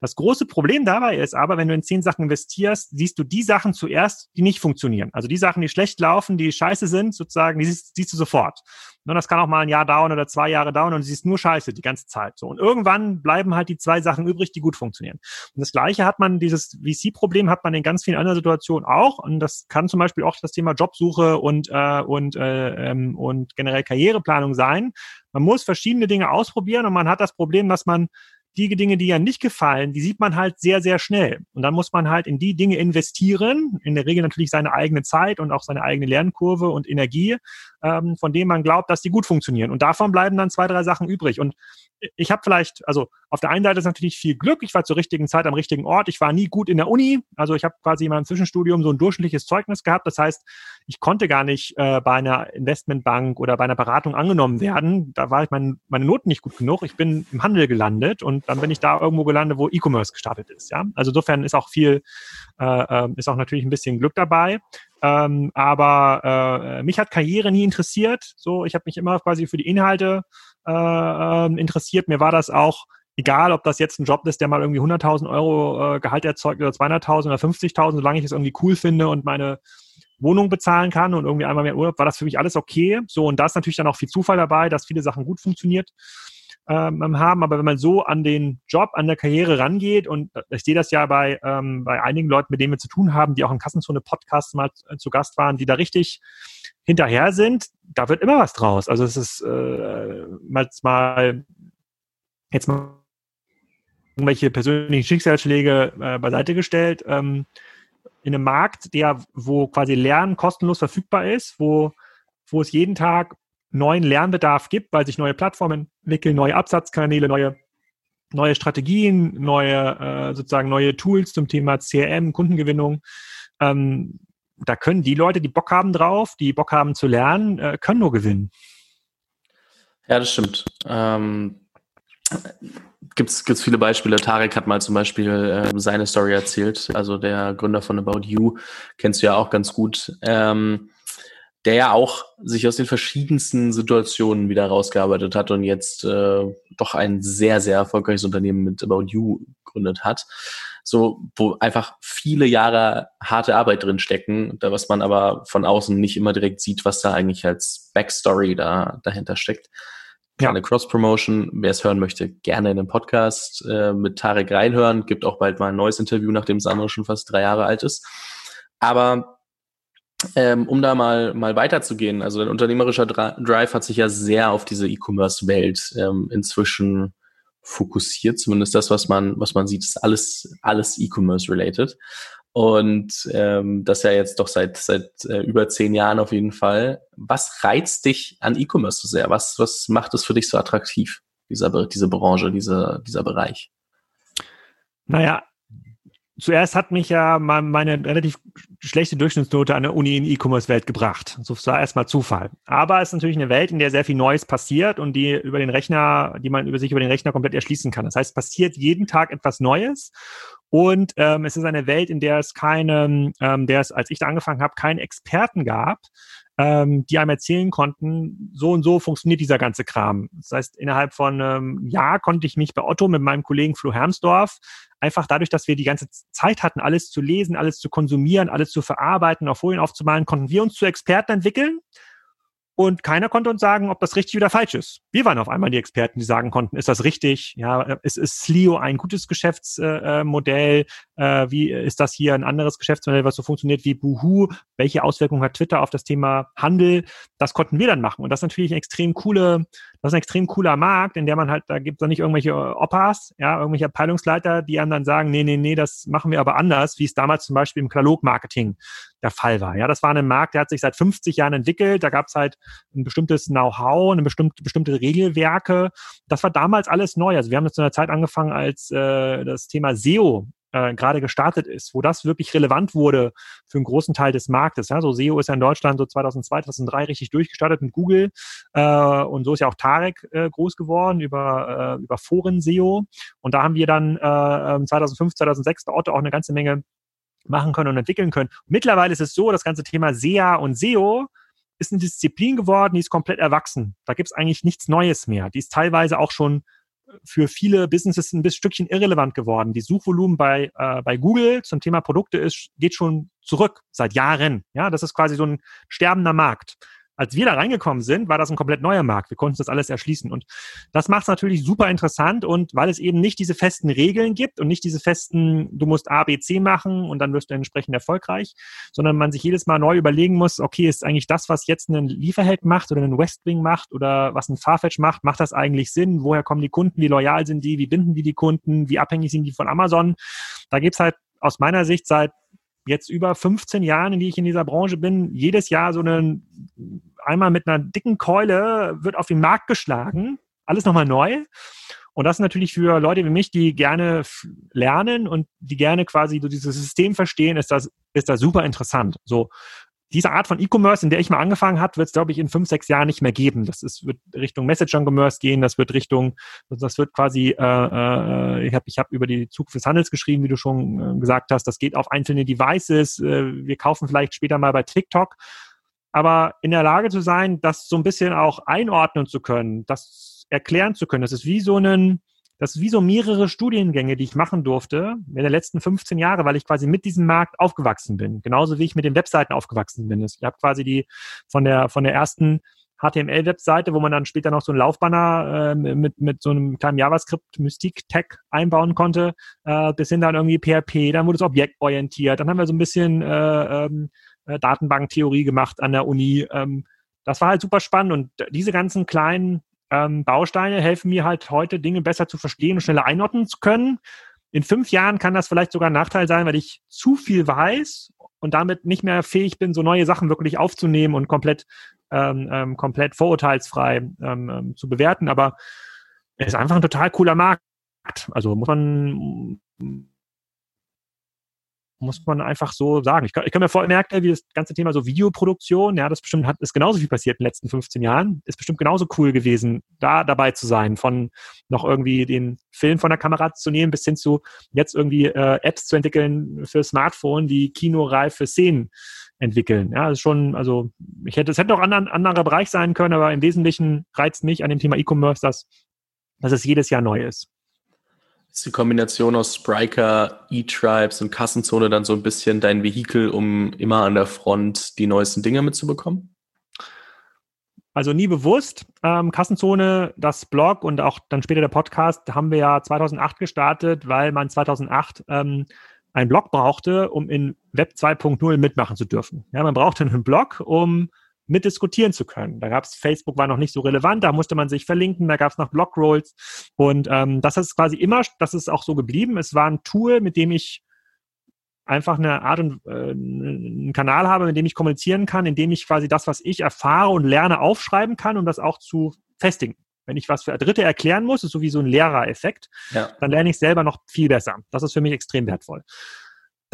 Das große Problem dabei ist aber, wenn du in zehn Sachen investierst, siehst du die Sachen zuerst, die nicht funktionieren. Also die Sachen, die schlecht laufen, die scheiße sind, sozusagen, die siehst, siehst du sofort. Und das kann auch mal ein Jahr dauern oder zwei Jahre dauern und du siehst nur Scheiße die ganze Zeit. So. Und irgendwann bleiben halt die zwei Sachen übrig, die gut funktionieren. Und das Gleiche hat man, dieses VC-Problem hat man in ganz vielen anderen Situationen auch. Und das kann zum Beispiel auch das Thema Jobsuche und, äh, und, äh, ähm, und generell Karriereplanung sein. Man muss verschiedene Dinge ausprobieren und man hat das Problem, dass man die Dinge, die ja nicht gefallen, die sieht man halt sehr, sehr schnell. Und dann muss man halt in die Dinge investieren, in der Regel natürlich seine eigene Zeit und auch seine eigene Lernkurve und Energie, ähm, von denen man glaubt, dass die gut funktionieren. Und davon bleiben dann zwei, drei Sachen übrig. Und ich habe vielleicht, also auf der einen Seite ist natürlich viel Glück, ich war zur richtigen Zeit am richtigen Ort, ich war nie gut in der Uni, also ich habe quasi in meinem Zwischenstudium so ein durchschnittliches Zeugnis gehabt, das heißt, ich konnte gar nicht äh, bei einer Investmentbank oder bei einer Beratung angenommen werden, da war ich mein, meine Noten nicht gut genug, ich bin im Handel gelandet und dann bin ich da irgendwo gelandet, wo E-Commerce gestartet ist, ja, also insofern ist auch viel, äh, ähm, ist auch natürlich ein bisschen Glück dabei, ähm, aber äh, mich hat Karriere nie interessiert. So, ich habe mich immer quasi für die Inhalte äh, ähm, interessiert. Mir war das auch egal, ob das jetzt ein Job ist, der mal irgendwie 100.000 Euro äh, Gehalt erzeugt oder 200.000 oder 50.000, solange ich es irgendwie cool finde und meine Wohnung bezahlen kann und irgendwie einmal mehr Urlaub, war das für mich alles okay. So, und da ist natürlich dann auch viel Zufall dabei, dass viele Sachen gut funktioniert ähm, haben. Aber wenn man so an den Job, an der Karriere rangeht, und ich sehe das ja bei, ähm, bei einigen Leuten, mit denen wir zu tun haben, die auch im Kassenzone-Podcast mal zu Gast waren, die da richtig hinterher sind, da wird immer was draus. Also es ist äh, mal, mal jetzt mal irgendwelche persönlichen Schicksalsschläge äh, beiseite gestellt. Ähm, in einem Markt, der, wo quasi Lernen kostenlos verfügbar ist, wo, wo es jeden Tag neuen Lernbedarf gibt, weil sich neue Plattformen entwickeln, neue Absatzkanäle, neue, neue Strategien, neue, äh, sozusagen neue Tools zum Thema CRM, Kundengewinnung. Ähm, da können die Leute, die Bock haben drauf, die Bock haben zu lernen, äh, können nur gewinnen. Ja, das stimmt. Ähm, Gibt es viele Beispiele. Tarek hat mal zum Beispiel äh, seine Story erzählt. Also der Gründer von About You kennst du ja auch ganz gut. Ähm, der ja auch sich aus den verschiedensten Situationen wieder rausgearbeitet hat und jetzt äh, doch ein sehr, sehr erfolgreiches Unternehmen mit About You gegründet hat. So, wo einfach viele Jahre harte Arbeit drin stecken, da was man aber von außen nicht immer direkt sieht, was da eigentlich als Backstory da dahinter steckt. Ja. Cross-Promotion, wer es hören möchte, gerne in den Podcast äh, mit Tarek reinhören. Gibt auch bald mal ein neues Interview, nachdem Sandro schon fast drei Jahre alt ist. Aber ähm, um da mal, mal weiterzugehen, also ein unternehmerischer Drive hat sich ja sehr auf diese E-Commerce-Welt ähm, inzwischen fokussiert. Zumindest das, was man, was man sieht, ist alles, alles E-Commerce-related. Und ähm, das ja jetzt doch seit, seit äh, über zehn Jahren auf jeden Fall. Was reizt dich an E-Commerce so sehr? Was, was macht es für dich so attraktiv, dieser, diese Branche, dieser, dieser Bereich? Naja, zuerst hat mich ja meine relativ schlechte Durchschnittsnote an der Uni in E-Commerce-Welt gebracht. So war erstmal Zufall. Aber es ist natürlich eine Welt, in der sehr viel Neues passiert und die über den Rechner, die man über sich über den Rechner komplett erschließen kann. Das heißt, es passiert jeden Tag etwas Neues. Und ähm, es ist eine Welt, in der es keine, ähm, der es, als ich da angefangen habe, keinen Experten gab, ähm, die einem erzählen konnten, so und so funktioniert dieser ganze Kram. Das heißt, innerhalb von einem ähm, Jahr konnte ich mich bei Otto mit meinem Kollegen Flo Hermsdorf einfach dadurch, dass wir die ganze Zeit hatten, alles zu lesen, alles zu konsumieren, alles zu verarbeiten, auf Folien aufzumalen, konnten wir uns zu Experten entwickeln und keiner konnte uns sagen, ob das richtig oder falsch ist. Wir waren auf einmal die Experten, die sagen konnten, ist das richtig? Ja, ist, ist Slio ein gutes Geschäftsmodell? Äh, wie ist das hier ein anderes Geschäftsmodell, was so funktioniert wie Boohoo? Welche Auswirkungen hat Twitter auf das Thema Handel? Das konnten wir dann machen. Und das ist natürlich eine extrem coole, das ist ein extrem cooler Markt, in der man halt, da gibt es dann nicht irgendwelche Opas, ja, irgendwelche Abteilungsleiter, die einem dann sagen, nee, nee, nee, das machen wir aber anders, wie es damals zum Beispiel im Katalogmarketing der Fall war. Ja, das war ein Markt, der hat sich seit 50 Jahren entwickelt. Da gab es halt ein bestimmtes Know-how, eine bestimmte, bestimmte Regelwerke. Das war damals alles neu. Also wir haben das zu einer Zeit angefangen, als äh, das Thema SEO äh, gerade gestartet ist, wo das wirklich relevant wurde für einen großen Teil des Marktes. Ja, so SEO ist ja in Deutschland so 2002, 2003 richtig durchgestartet mit Google äh, und so ist ja auch Tarek äh, groß geworden über, äh, über Foren-SEO und da haben wir dann äh, 2005, 2006 dort auch eine ganze Menge machen können und entwickeln können. Mittlerweile ist es so, das ganze Thema SEA und SEO ist eine Disziplin geworden, die ist komplett erwachsen. Da gibt es eigentlich nichts Neues mehr. Die ist teilweise auch schon für viele Businesses ein Stückchen irrelevant geworden. Die Suchvolumen bei, äh, bei Google zum Thema Produkte ist, geht schon zurück seit Jahren. Ja, das ist quasi so ein sterbender Markt als wir da reingekommen sind, war das ein komplett neuer Markt. Wir konnten das alles erschließen. Und das macht es natürlich super interessant. Und weil es eben nicht diese festen Regeln gibt und nicht diese festen, du musst A, B, C machen und dann wirst du entsprechend erfolgreich, sondern man sich jedes Mal neu überlegen muss, okay, ist eigentlich das, was jetzt ein Lieferheld macht oder ein Westwing macht oder was ein Farfetch macht, macht das eigentlich Sinn? Woher kommen die Kunden? Wie loyal sind die? Wie binden die die Kunden? Wie abhängig sind die von Amazon? Da gibt's halt aus meiner Sicht seit jetzt über 15 Jahren, in die ich in dieser Branche bin, jedes Jahr so eine, einmal mit einer dicken Keule wird auf den Markt geschlagen. Alles nochmal neu. Und das ist natürlich für Leute wie mich, die gerne lernen und die gerne quasi so dieses System verstehen, ist das, ist das super interessant. So, diese Art von E-Commerce, in der ich mal angefangen habe, wird es, glaube ich, in fünf, sechs Jahren nicht mehr geben. Das ist, wird Richtung Messenger-Commerce gehen, das wird Richtung, das wird quasi, äh, äh, ich habe ich hab über die Zukunft des Handels geschrieben, wie du schon äh, gesagt hast, das geht auf einzelne Devices, äh, wir kaufen vielleicht später mal bei TikTok, aber in der Lage zu sein, das so ein bisschen auch einordnen zu können, das erklären zu können, das ist wie so ein, das ist wie so mehrere Studiengänge, die ich machen durfte in den letzten 15 Jahre, weil ich quasi mit diesem Markt aufgewachsen bin. Genauso wie ich mit den Webseiten aufgewachsen bin. Ich habe quasi die von der, von der ersten HTML-Webseite, wo man dann später noch so einen Laufbanner äh, mit, mit so einem kleinen JavaScript-Mystik-Tag einbauen konnte, äh, bis hin dann irgendwie PHP, dann wurde es objektorientiert, dann haben wir so ein bisschen äh, ähm, äh, Datenbanktheorie gemacht an der Uni. Ähm, das war halt super spannend und diese ganzen kleinen ähm, Bausteine helfen mir halt heute, Dinge besser zu verstehen und schneller einordnen zu können. In fünf Jahren kann das vielleicht sogar ein Nachteil sein, weil ich zu viel weiß und damit nicht mehr fähig bin, so neue Sachen wirklich aufzunehmen und komplett, ähm, ähm, komplett vorurteilsfrei ähm, ähm zu bewerten. Aber es ist einfach ein total cooler Markt. Also muss man muss man einfach so sagen. Ich kann, ich kann mir voll merken, wie das ganze Thema so Videoproduktion, ja, das bestimmt hat, ist genauso viel passiert in den letzten 15 Jahren. Ist bestimmt genauso cool gewesen, da dabei zu sein, von noch irgendwie den Film von der Kamera zu nehmen, bis hin zu jetzt irgendwie äh, Apps zu entwickeln für Smartphone, die kinoreife Szenen entwickeln. Ja, das ist schon, also ich hätte, es hätte auch ein anderer Bereich sein können, aber im Wesentlichen reizt mich an dem Thema E-Commerce, dass, dass es jedes Jahr neu ist. Ist die Kombination aus Spriker, E-Tribes und Kassenzone dann so ein bisschen dein Vehikel, um immer an der Front die neuesten Dinge mitzubekommen? Also nie bewusst. Ähm, Kassenzone, das Blog und auch dann später der Podcast haben wir ja 2008 gestartet, weil man 2008 ähm, einen Blog brauchte, um in Web 2.0 mitmachen zu dürfen. Ja, man brauchte einen Blog, um mitdiskutieren zu können. Da gab es, Facebook war noch nicht so relevant, da musste man sich verlinken, da gab es noch Blogrolls und ähm, das ist quasi immer, das ist auch so geblieben. Es war ein Tool, mit dem ich einfach eine Art und äh, einen Kanal habe, mit dem ich kommunizieren kann, in dem ich quasi das, was ich erfahre und lerne, aufschreiben kann, um das auch zu festigen. Wenn ich was für Dritte erklären muss, ist so wie so ein Lehrereffekt, ja. dann lerne ich selber noch viel besser. Das ist für mich extrem wertvoll.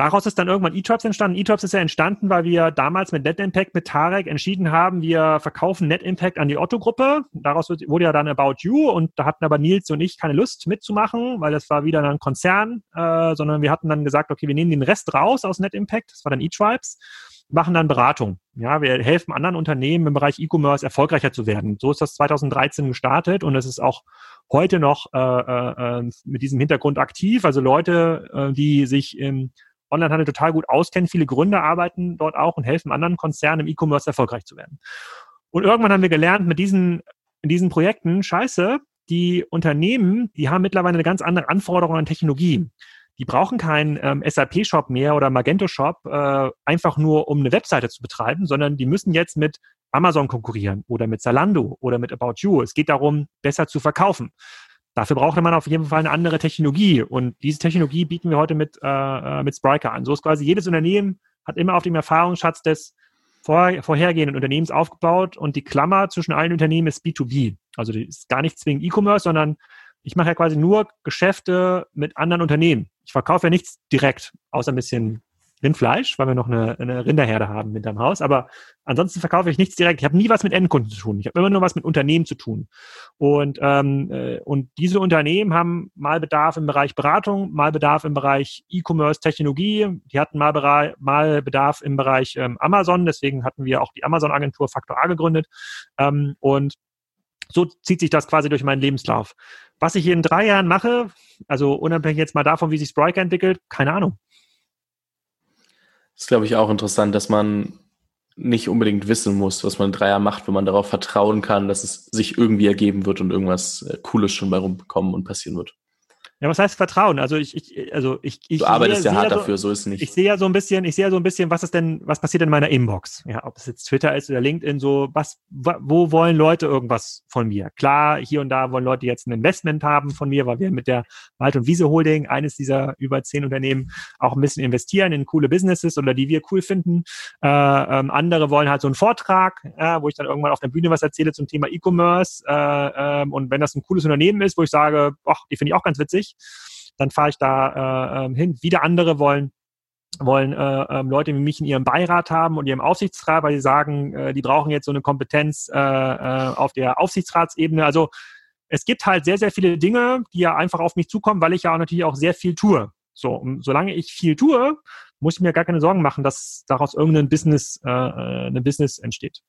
Daraus ist dann irgendwann eTribes entstanden. eTribes ist ja entstanden, weil wir damals mit NetImpact, mit Tarek entschieden haben, wir verkaufen NetImpact an die Otto-Gruppe. Daraus wurde ja dann About You und da hatten aber Nils und ich keine Lust mitzumachen, weil das war wieder ein Konzern, äh, sondern wir hatten dann gesagt, okay, wir nehmen den Rest raus aus NetImpact, das war dann eTribes, machen dann Beratung. Ja, wir helfen anderen Unternehmen im Bereich E-Commerce erfolgreicher zu werden. So ist das 2013 gestartet und es ist auch heute noch äh, äh, äh, mit diesem Hintergrund aktiv. Also Leute, äh, die sich im Onlinehandel total gut auskennen. Viele Gründer arbeiten dort auch und helfen anderen Konzernen im E-Commerce erfolgreich zu werden. Und irgendwann haben wir gelernt, mit diesen, in diesen Projekten, scheiße, die Unternehmen, die haben mittlerweile eine ganz andere Anforderung an Technologie. Die brauchen keinen ähm, SAP-Shop mehr oder Magento-Shop, äh, einfach nur um eine Webseite zu betreiben, sondern die müssen jetzt mit Amazon konkurrieren oder mit Zalando oder mit About You. Es geht darum, besser zu verkaufen. Dafür brauchte man auf jeden Fall eine andere Technologie. Und diese Technologie bieten wir heute mit, äh, äh, mit Spriker an. So ist quasi jedes Unternehmen hat immer auf dem Erfahrungsschatz des vor, vorhergehenden Unternehmens aufgebaut und die Klammer zwischen allen Unternehmen ist B2B. Also ist gar nicht zwingend E-Commerce, sondern ich mache ja quasi nur Geschäfte mit anderen Unternehmen. Ich verkaufe ja nichts direkt, außer ein bisschen Rindfleisch, weil wir noch eine, eine Rinderherde haben hinterm Haus. Aber ansonsten verkaufe ich nichts direkt. Ich habe nie was mit Endkunden zu tun. Ich habe immer nur was mit Unternehmen zu tun. Und, ähm, äh, und diese Unternehmen haben mal Bedarf im Bereich Beratung, mal Bedarf im Bereich E-Commerce, Technologie. Die hatten mal, mal Bedarf im Bereich ähm, Amazon. Deswegen hatten wir auch die Amazon-Agentur Faktor A gegründet. Ähm, und so zieht sich das quasi durch meinen Lebenslauf. Was ich in drei Jahren mache, also unabhängig jetzt mal davon, wie sich Spriker entwickelt, keine Ahnung. Ist, glaube ich, auch interessant, dass man nicht unbedingt wissen muss, was man in drei Jahren macht, wenn man darauf vertrauen kann, dass es sich irgendwie ergeben wird und irgendwas äh, Cooles schon bei rumbekommen und passieren wird. Ja, was heißt Vertrauen? Also ich, ich also ich, ich Du arbeitest sehe, ja hart so, dafür, so ist es nicht. Ich sehe ja so ein bisschen, ich sehe ja so ein bisschen, was ist denn, was passiert in meiner Inbox? Ja, ob es jetzt Twitter ist oder LinkedIn, so was, wo wollen Leute irgendwas von mir? Klar, hier und da wollen Leute jetzt ein Investment haben von mir, weil wir mit der Wald- und Wiese Holding, eines dieser über zehn Unternehmen, auch ein bisschen investieren in coole Businesses oder die wir cool finden. Äh, ähm, andere wollen halt so einen Vortrag, äh, wo ich dann irgendwann auf der Bühne was erzähle zum Thema E-Commerce. Äh, äh, und wenn das ein cooles Unternehmen ist, wo ich sage, ach, die finde ich auch ganz witzig, dann fahre ich da äh, ähm, hin. Wieder andere wollen wollen äh, ähm, Leute wie mich in ihrem Beirat haben und ihrem Aufsichtsrat, weil sie sagen, äh, die brauchen jetzt so eine Kompetenz äh, äh, auf der Aufsichtsratsebene. Also es gibt halt sehr, sehr viele Dinge, die ja einfach auf mich zukommen, weil ich ja auch natürlich auch sehr viel tue. So, und solange ich viel tue, muss ich mir gar keine Sorgen machen, dass daraus irgendein Business, äh, äh eine Business entsteht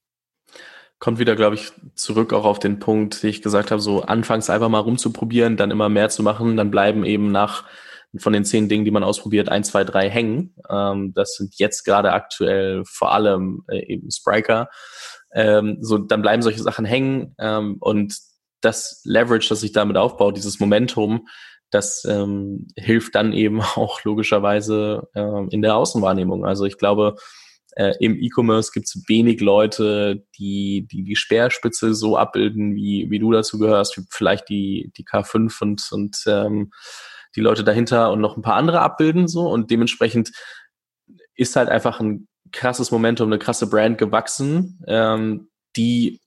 kommt wieder, glaube ich, zurück auch auf den Punkt, den ich gesagt habe, so anfangs einfach mal rumzuprobieren, dann immer mehr zu machen, dann bleiben eben nach von den zehn Dingen, die man ausprobiert, ein, zwei, drei hängen. Ähm, das sind jetzt gerade aktuell vor allem äh, eben Spriker. Ähm, so, dann bleiben solche Sachen hängen ähm, und das Leverage, das sich damit aufbaut, dieses Momentum, das ähm, hilft dann eben auch logischerweise äh, in der Außenwahrnehmung. Also ich glaube, äh, Im E-Commerce gibt es wenig Leute, die, die die Speerspitze so abbilden, wie, wie du dazu gehörst, wie vielleicht die, die K5 und, und ähm, die Leute dahinter und noch ein paar andere abbilden so. Und dementsprechend ist halt einfach ein krasses Momentum, eine krasse Brand gewachsen, ähm, die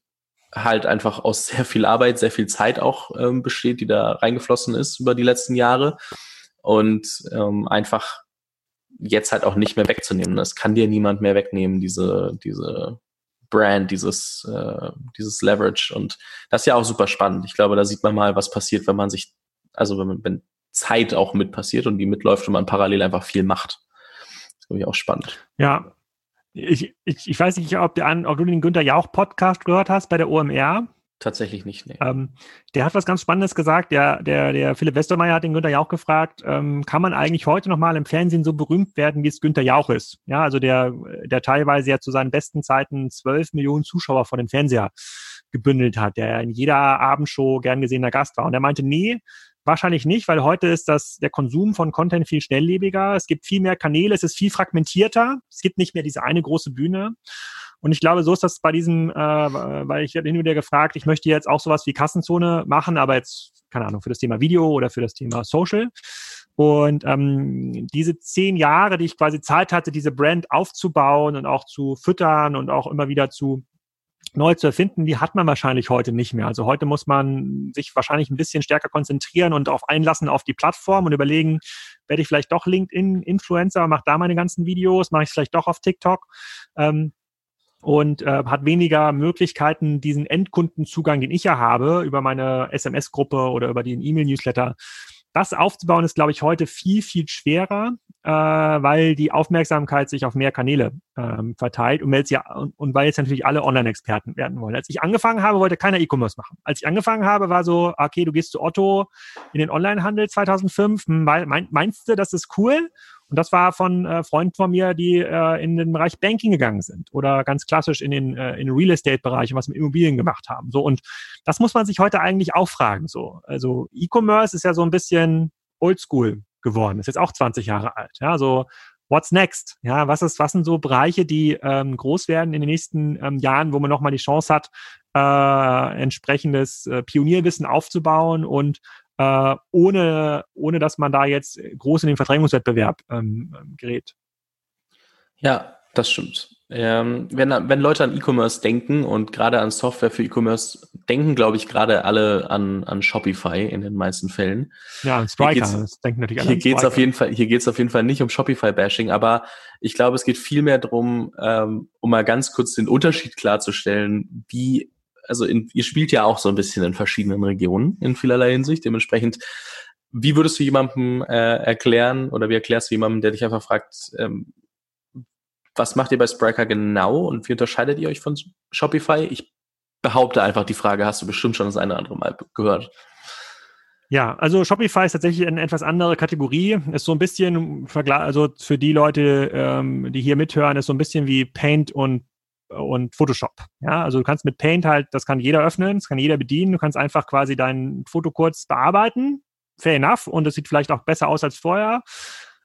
halt einfach aus sehr viel Arbeit, sehr viel Zeit auch ähm, besteht, die da reingeflossen ist über die letzten Jahre. Und ähm, einfach jetzt halt auch nicht mehr wegzunehmen. Das kann dir niemand mehr wegnehmen, diese, diese Brand, dieses, äh, dieses Leverage. Und das ist ja auch super spannend. Ich glaube, da sieht man mal, was passiert, wenn man sich, also wenn, wenn Zeit auch mit passiert und die mitläuft und man parallel einfach viel macht. Das ist, glaube ich, auch spannend. Ja. Ich, ich, ich weiß nicht, ob, der, ob du den Günther Jauch Podcast gehört hast bei der OMR. Tatsächlich nicht, nee. Ähm, der hat was ganz Spannendes gesagt. Der, der, der Philipp Westermeier hat den Günther Jauch gefragt, ähm, kann man eigentlich heute noch mal im Fernsehen so berühmt werden, wie es Günther Jauch ist? Ja, also der, der teilweise ja zu seinen besten Zeiten zwölf Millionen Zuschauer vor dem Fernseher gebündelt hat, der in jeder Abendshow gern gesehener Gast war. Und er meinte, nee, Wahrscheinlich nicht, weil heute ist das, der Konsum von Content viel schnelllebiger. Es gibt viel mehr Kanäle, es ist viel fragmentierter. Es gibt nicht mehr diese eine große Bühne. Und ich glaube, so ist das bei diesem, äh, weil ich werde hin und wieder gefragt, ich möchte jetzt auch sowas wie Kassenzone machen, aber jetzt, keine Ahnung, für das Thema Video oder für das Thema Social. Und ähm, diese zehn Jahre, die ich quasi Zeit hatte, diese Brand aufzubauen und auch zu füttern und auch immer wieder zu neu zu erfinden, die hat man wahrscheinlich heute nicht mehr. Also heute muss man sich wahrscheinlich ein bisschen stärker konzentrieren und auf einlassen auf die Plattform und überlegen, werde ich vielleicht doch LinkedIn-Influencer, mache da meine ganzen Videos, mache ich es vielleicht doch auf TikTok. Ähm, und äh, hat weniger Möglichkeiten, diesen Endkundenzugang, den ich ja habe, über meine SMS-Gruppe oder über den E-Mail-Newsletter, das aufzubauen ist, glaube ich, heute viel, viel schwerer, äh, weil die Aufmerksamkeit sich auf mehr Kanäle ähm, verteilt und, jetzt ja, und, und weil jetzt natürlich alle Online-Experten werden wollen. Als ich angefangen habe, wollte keiner E-Commerce machen. Als ich angefangen habe, war so, okay, du gehst zu Otto in den Online-Handel 2005, mein, meinst du, das ist cool? Und das war von äh, Freunden von mir, die äh, in den Bereich Banking gegangen sind oder ganz klassisch in den, äh, in den Real Estate-Bereich und was mit Immobilien gemacht haben. So und das muss man sich heute eigentlich auch fragen. So, also E-Commerce ist ja so ein bisschen Oldschool geworden. Ist jetzt auch 20 Jahre alt. Ja, so What's next? Ja, was ist, was sind so Bereiche, die ähm, groß werden in den nächsten ähm, Jahren, wo man nochmal die Chance hat, äh, entsprechendes äh, Pionierwissen aufzubauen und äh, ohne, ohne dass man da jetzt groß in den Verdrängungswettbewerb ähm, ähm, gerät. Ja, das stimmt. Ähm, wenn, wenn Leute an E-Commerce denken und gerade an Software für E-Commerce denken, glaube ich, gerade alle an, an Shopify in den meisten Fällen. Ja, an Spriker. Das denken natürlich alle hier geht's auf jeden Fall, hier auf jeden Fall nicht um Shopify-Bashing, aber ich glaube, es geht viel mehr darum, ähm, um mal ganz kurz den Unterschied klarzustellen, wie, also in, ihr spielt ja auch so ein bisschen in verschiedenen Regionen in vielerlei Hinsicht. Dementsprechend, wie würdest du jemandem äh, erklären oder wie erklärst du jemandem, der dich einfach fragt, ähm, was macht ihr bei Spriker genau und wie unterscheidet ihr euch von Shopify? Ich behaupte einfach, die Frage hast du bestimmt schon das eine oder andere Mal gehört. Ja, also Shopify ist tatsächlich eine etwas andere Kategorie. Ist so ein bisschen, also für die Leute, ähm, die hier mithören, ist so ein bisschen wie Paint und und Photoshop. Ja, also du kannst mit Paint halt, das kann jeder öffnen, das kann jeder bedienen. Du kannst einfach quasi dein Foto kurz bearbeiten. Fair enough. Und es sieht vielleicht auch besser aus als vorher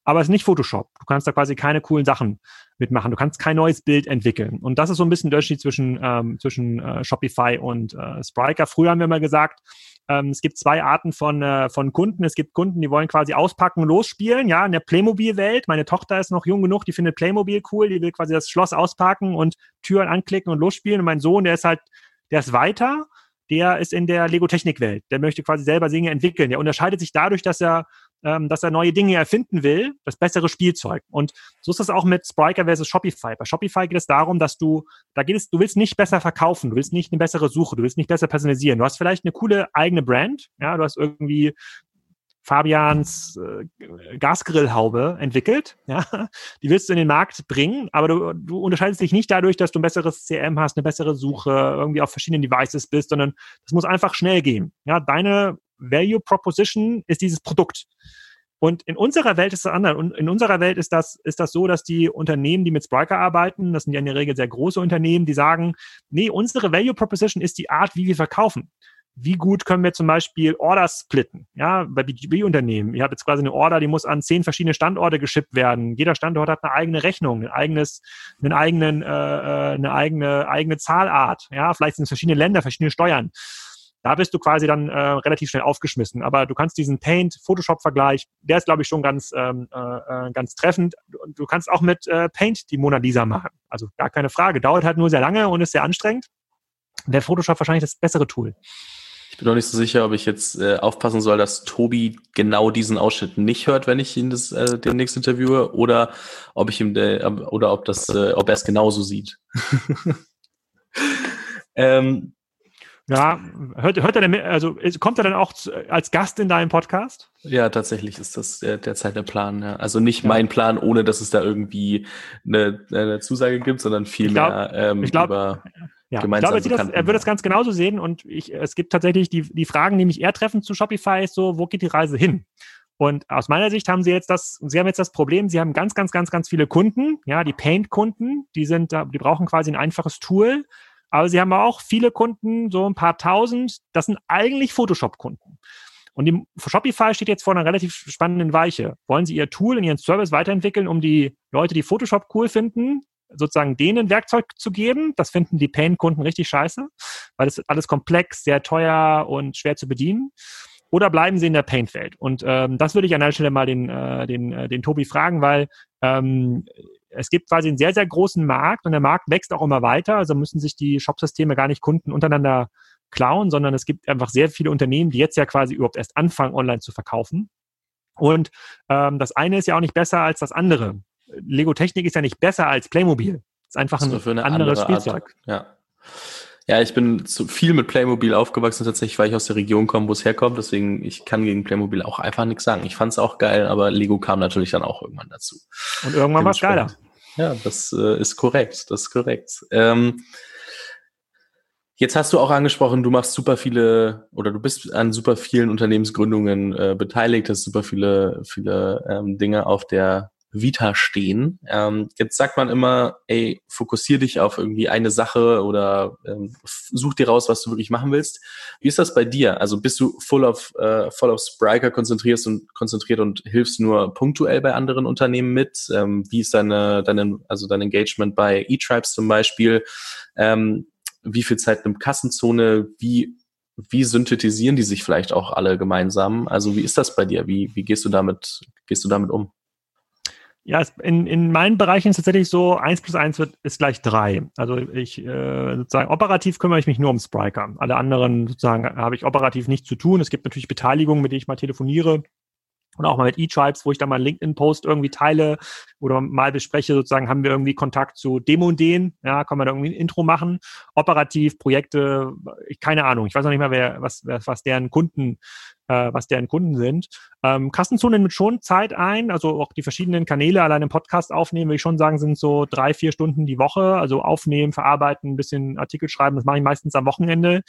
aber es ist nicht Photoshop. Du kannst da quasi keine coolen Sachen mitmachen. Du kannst kein neues Bild entwickeln. Und das ist so ein bisschen der Unterschied zwischen, ähm, zwischen äh, Shopify und äh, Spriker. Früher haben wir mal gesagt, ähm, es gibt zwei Arten von, äh, von Kunden. Es gibt Kunden, die wollen quasi auspacken, losspielen, ja, in der Playmobil-Welt. Meine Tochter ist noch jung genug, die findet Playmobil cool, die will quasi das Schloss auspacken und Türen anklicken und losspielen. Und mein Sohn, der ist halt, der ist weiter der ist in der Lego-Technik-Welt. Der möchte quasi selber Dinge entwickeln. Der unterscheidet sich dadurch, dass er ähm, dass er neue Dinge erfinden will, das bessere Spielzeug. Und so ist das auch mit Spriker versus Shopify. Bei Shopify geht es darum, dass du, da geht es, du willst nicht besser verkaufen, du willst nicht eine bessere Suche, du willst nicht besser personalisieren. Du hast vielleicht eine coole eigene Brand, ja, du hast irgendwie Fabians äh, Gasgrillhaube entwickelt. Ja? Die willst du in den Markt bringen, aber du, du unterscheidest dich nicht dadurch, dass du ein besseres CM hast, eine bessere Suche, irgendwie auf verschiedenen Devices bist, sondern das muss einfach schnell gehen. Ja, deine Value Proposition ist dieses Produkt. Und in unserer Welt ist das anders. Und in unserer Welt ist das, ist das so, dass die Unternehmen, die mit Spriker arbeiten, das sind ja in der Regel sehr große Unternehmen, die sagen, nee, unsere Value Proposition ist die Art, wie wir verkaufen. Wie gut können wir zum Beispiel Orders splitten? Ja, bei B2B-Unternehmen. Ihr habt jetzt quasi eine Order, die muss an zehn verschiedene Standorte geschippt werden. Jeder Standort hat eine eigene Rechnung, ein eigenes, einen eigenen, äh, äh eine eigene, eigene Zahlart. Ja, vielleicht sind es verschiedene Länder, verschiedene Steuern. Da bist du quasi dann äh, relativ schnell aufgeschmissen. Aber du kannst diesen Paint-Photoshop-Vergleich, der ist, glaube ich, schon ganz, ähm, äh, äh ganz treffend. Du kannst auch mit äh, Paint die Mona Lisa machen. Also gar keine Frage. Dauert halt nur sehr lange und ist sehr anstrengend. Der Photoshop wahrscheinlich das bessere Tool. Ich bin noch nicht so sicher, ob ich jetzt äh, aufpassen soll, dass Tobi genau diesen Ausschnitt nicht hört, wenn ich ihn das äh, demnächst interviewe, oder ob ich ihm de, oder ob das, äh, ob er es genauso sieht. ähm, ja, hört, hört er denn, also kommt er dann auch als Gast in deinem Podcast? Ja, tatsächlich ist das derzeit der Plan. Ja. Also nicht ja. mein Plan, ohne dass es da irgendwie eine, eine Zusage gibt, sondern vielmehr ähm, ich glaub, über ja, gemeinsam ich glaube, er, er wird das ganz genauso sehen und ich, es gibt tatsächlich die, die Fragen, die mich eher treffen zu Shopify, ist so, wo geht die Reise hin? Und aus meiner Sicht haben sie jetzt das, sie haben jetzt das Problem, sie haben ganz, ganz, ganz, ganz viele Kunden, ja, die Paint-Kunden, die sind, die brauchen quasi ein einfaches Tool, aber sie haben auch viele Kunden, so ein paar tausend, das sind eigentlich Photoshop-Kunden. Und die Shopify steht jetzt vor einer relativ spannenden Weiche. Wollen sie ihr Tool in ihren Service weiterentwickeln, um die Leute, die Photoshop cool finden, sozusagen denen Werkzeug zu geben? Das finden die Pain-Kunden richtig scheiße, weil es alles komplex, sehr teuer und schwer zu bedienen. Oder bleiben sie in der Paint-Welt? Und ähm, das würde ich an der Stelle mal den, äh, den, äh, den Tobi fragen, weil ähm, es gibt quasi einen sehr, sehr großen Markt und der Markt wächst auch immer weiter. Also müssen sich die Shopsysteme gar nicht Kunden untereinander klauen, sondern es gibt einfach sehr viele Unternehmen, die jetzt ja quasi überhaupt erst anfangen, online zu verkaufen. Und ähm, das eine ist ja auch nicht besser als das andere. Lego Technik ist ja nicht besser als Playmobil. Es ist einfach ein anderes andere Spielzeug. Art. Ja. Ja, ich bin zu viel mit Playmobil aufgewachsen, tatsächlich, weil ich aus der Region komme, wo es herkommt. Deswegen, ich kann gegen Playmobil auch einfach nichts sagen. Ich fand es auch geil, aber Lego kam natürlich dann auch irgendwann dazu. Und irgendwann war es geiler. Ja, das äh, ist korrekt. Das ist korrekt. Ähm, Jetzt hast du auch angesprochen, du machst super viele oder du bist an super vielen Unternehmensgründungen äh, beteiligt, hast super viele, viele ähm, Dinge auf der Vita stehen. Ähm, jetzt sagt man immer, ey, fokussier dich auf irgendwie eine Sache oder ähm, such dir raus, was du wirklich machen willst. Wie ist das bei dir? Also bist du full of, äh, voll auf Spriker konzentrierst und konzentriert und hilfst nur punktuell bei anderen Unternehmen mit? Ähm, wie ist deine, deine, also dein Engagement bei eTribes zum Beispiel? Ähm, wie viel Zeit nimmt Kassenzone? Wie wie synthetisieren die sich vielleicht auch alle gemeinsam? Also wie ist das bei dir? Wie, wie gehst du damit, gehst du damit um? Ja, in, in meinen Bereichen ist es tatsächlich so, eins plus eins wird, ist gleich drei. Also ich äh, sozusagen operativ kümmere ich mich nur um Spriker. Alle anderen sozusagen habe ich operativ nichts zu tun. Es gibt natürlich Beteiligungen, mit denen ich mal telefoniere und auch mal mit E-Tribes, wo ich dann mal einen LinkedIn-Post irgendwie teile oder mal bespreche, sozusagen haben wir irgendwie Kontakt zu dem und den, ja, kann man da irgendwie ein Intro machen, operativ, Projekte, ich, keine Ahnung, ich weiß noch nicht mal, wer, was, was deren Kunden, äh, was deren Kunden sind. Ähm, Kassenzone nimmt schon Zeit ein, also auch die verschiedenen Kanäle allein im Podcast aufnehmen, würde ich schon sagen, sind so drei, vier Stunden die Woche, also aufnehmen, verarbeiten, ein bisschen Artikel schreiben, das mache ich meistens am Wochenende,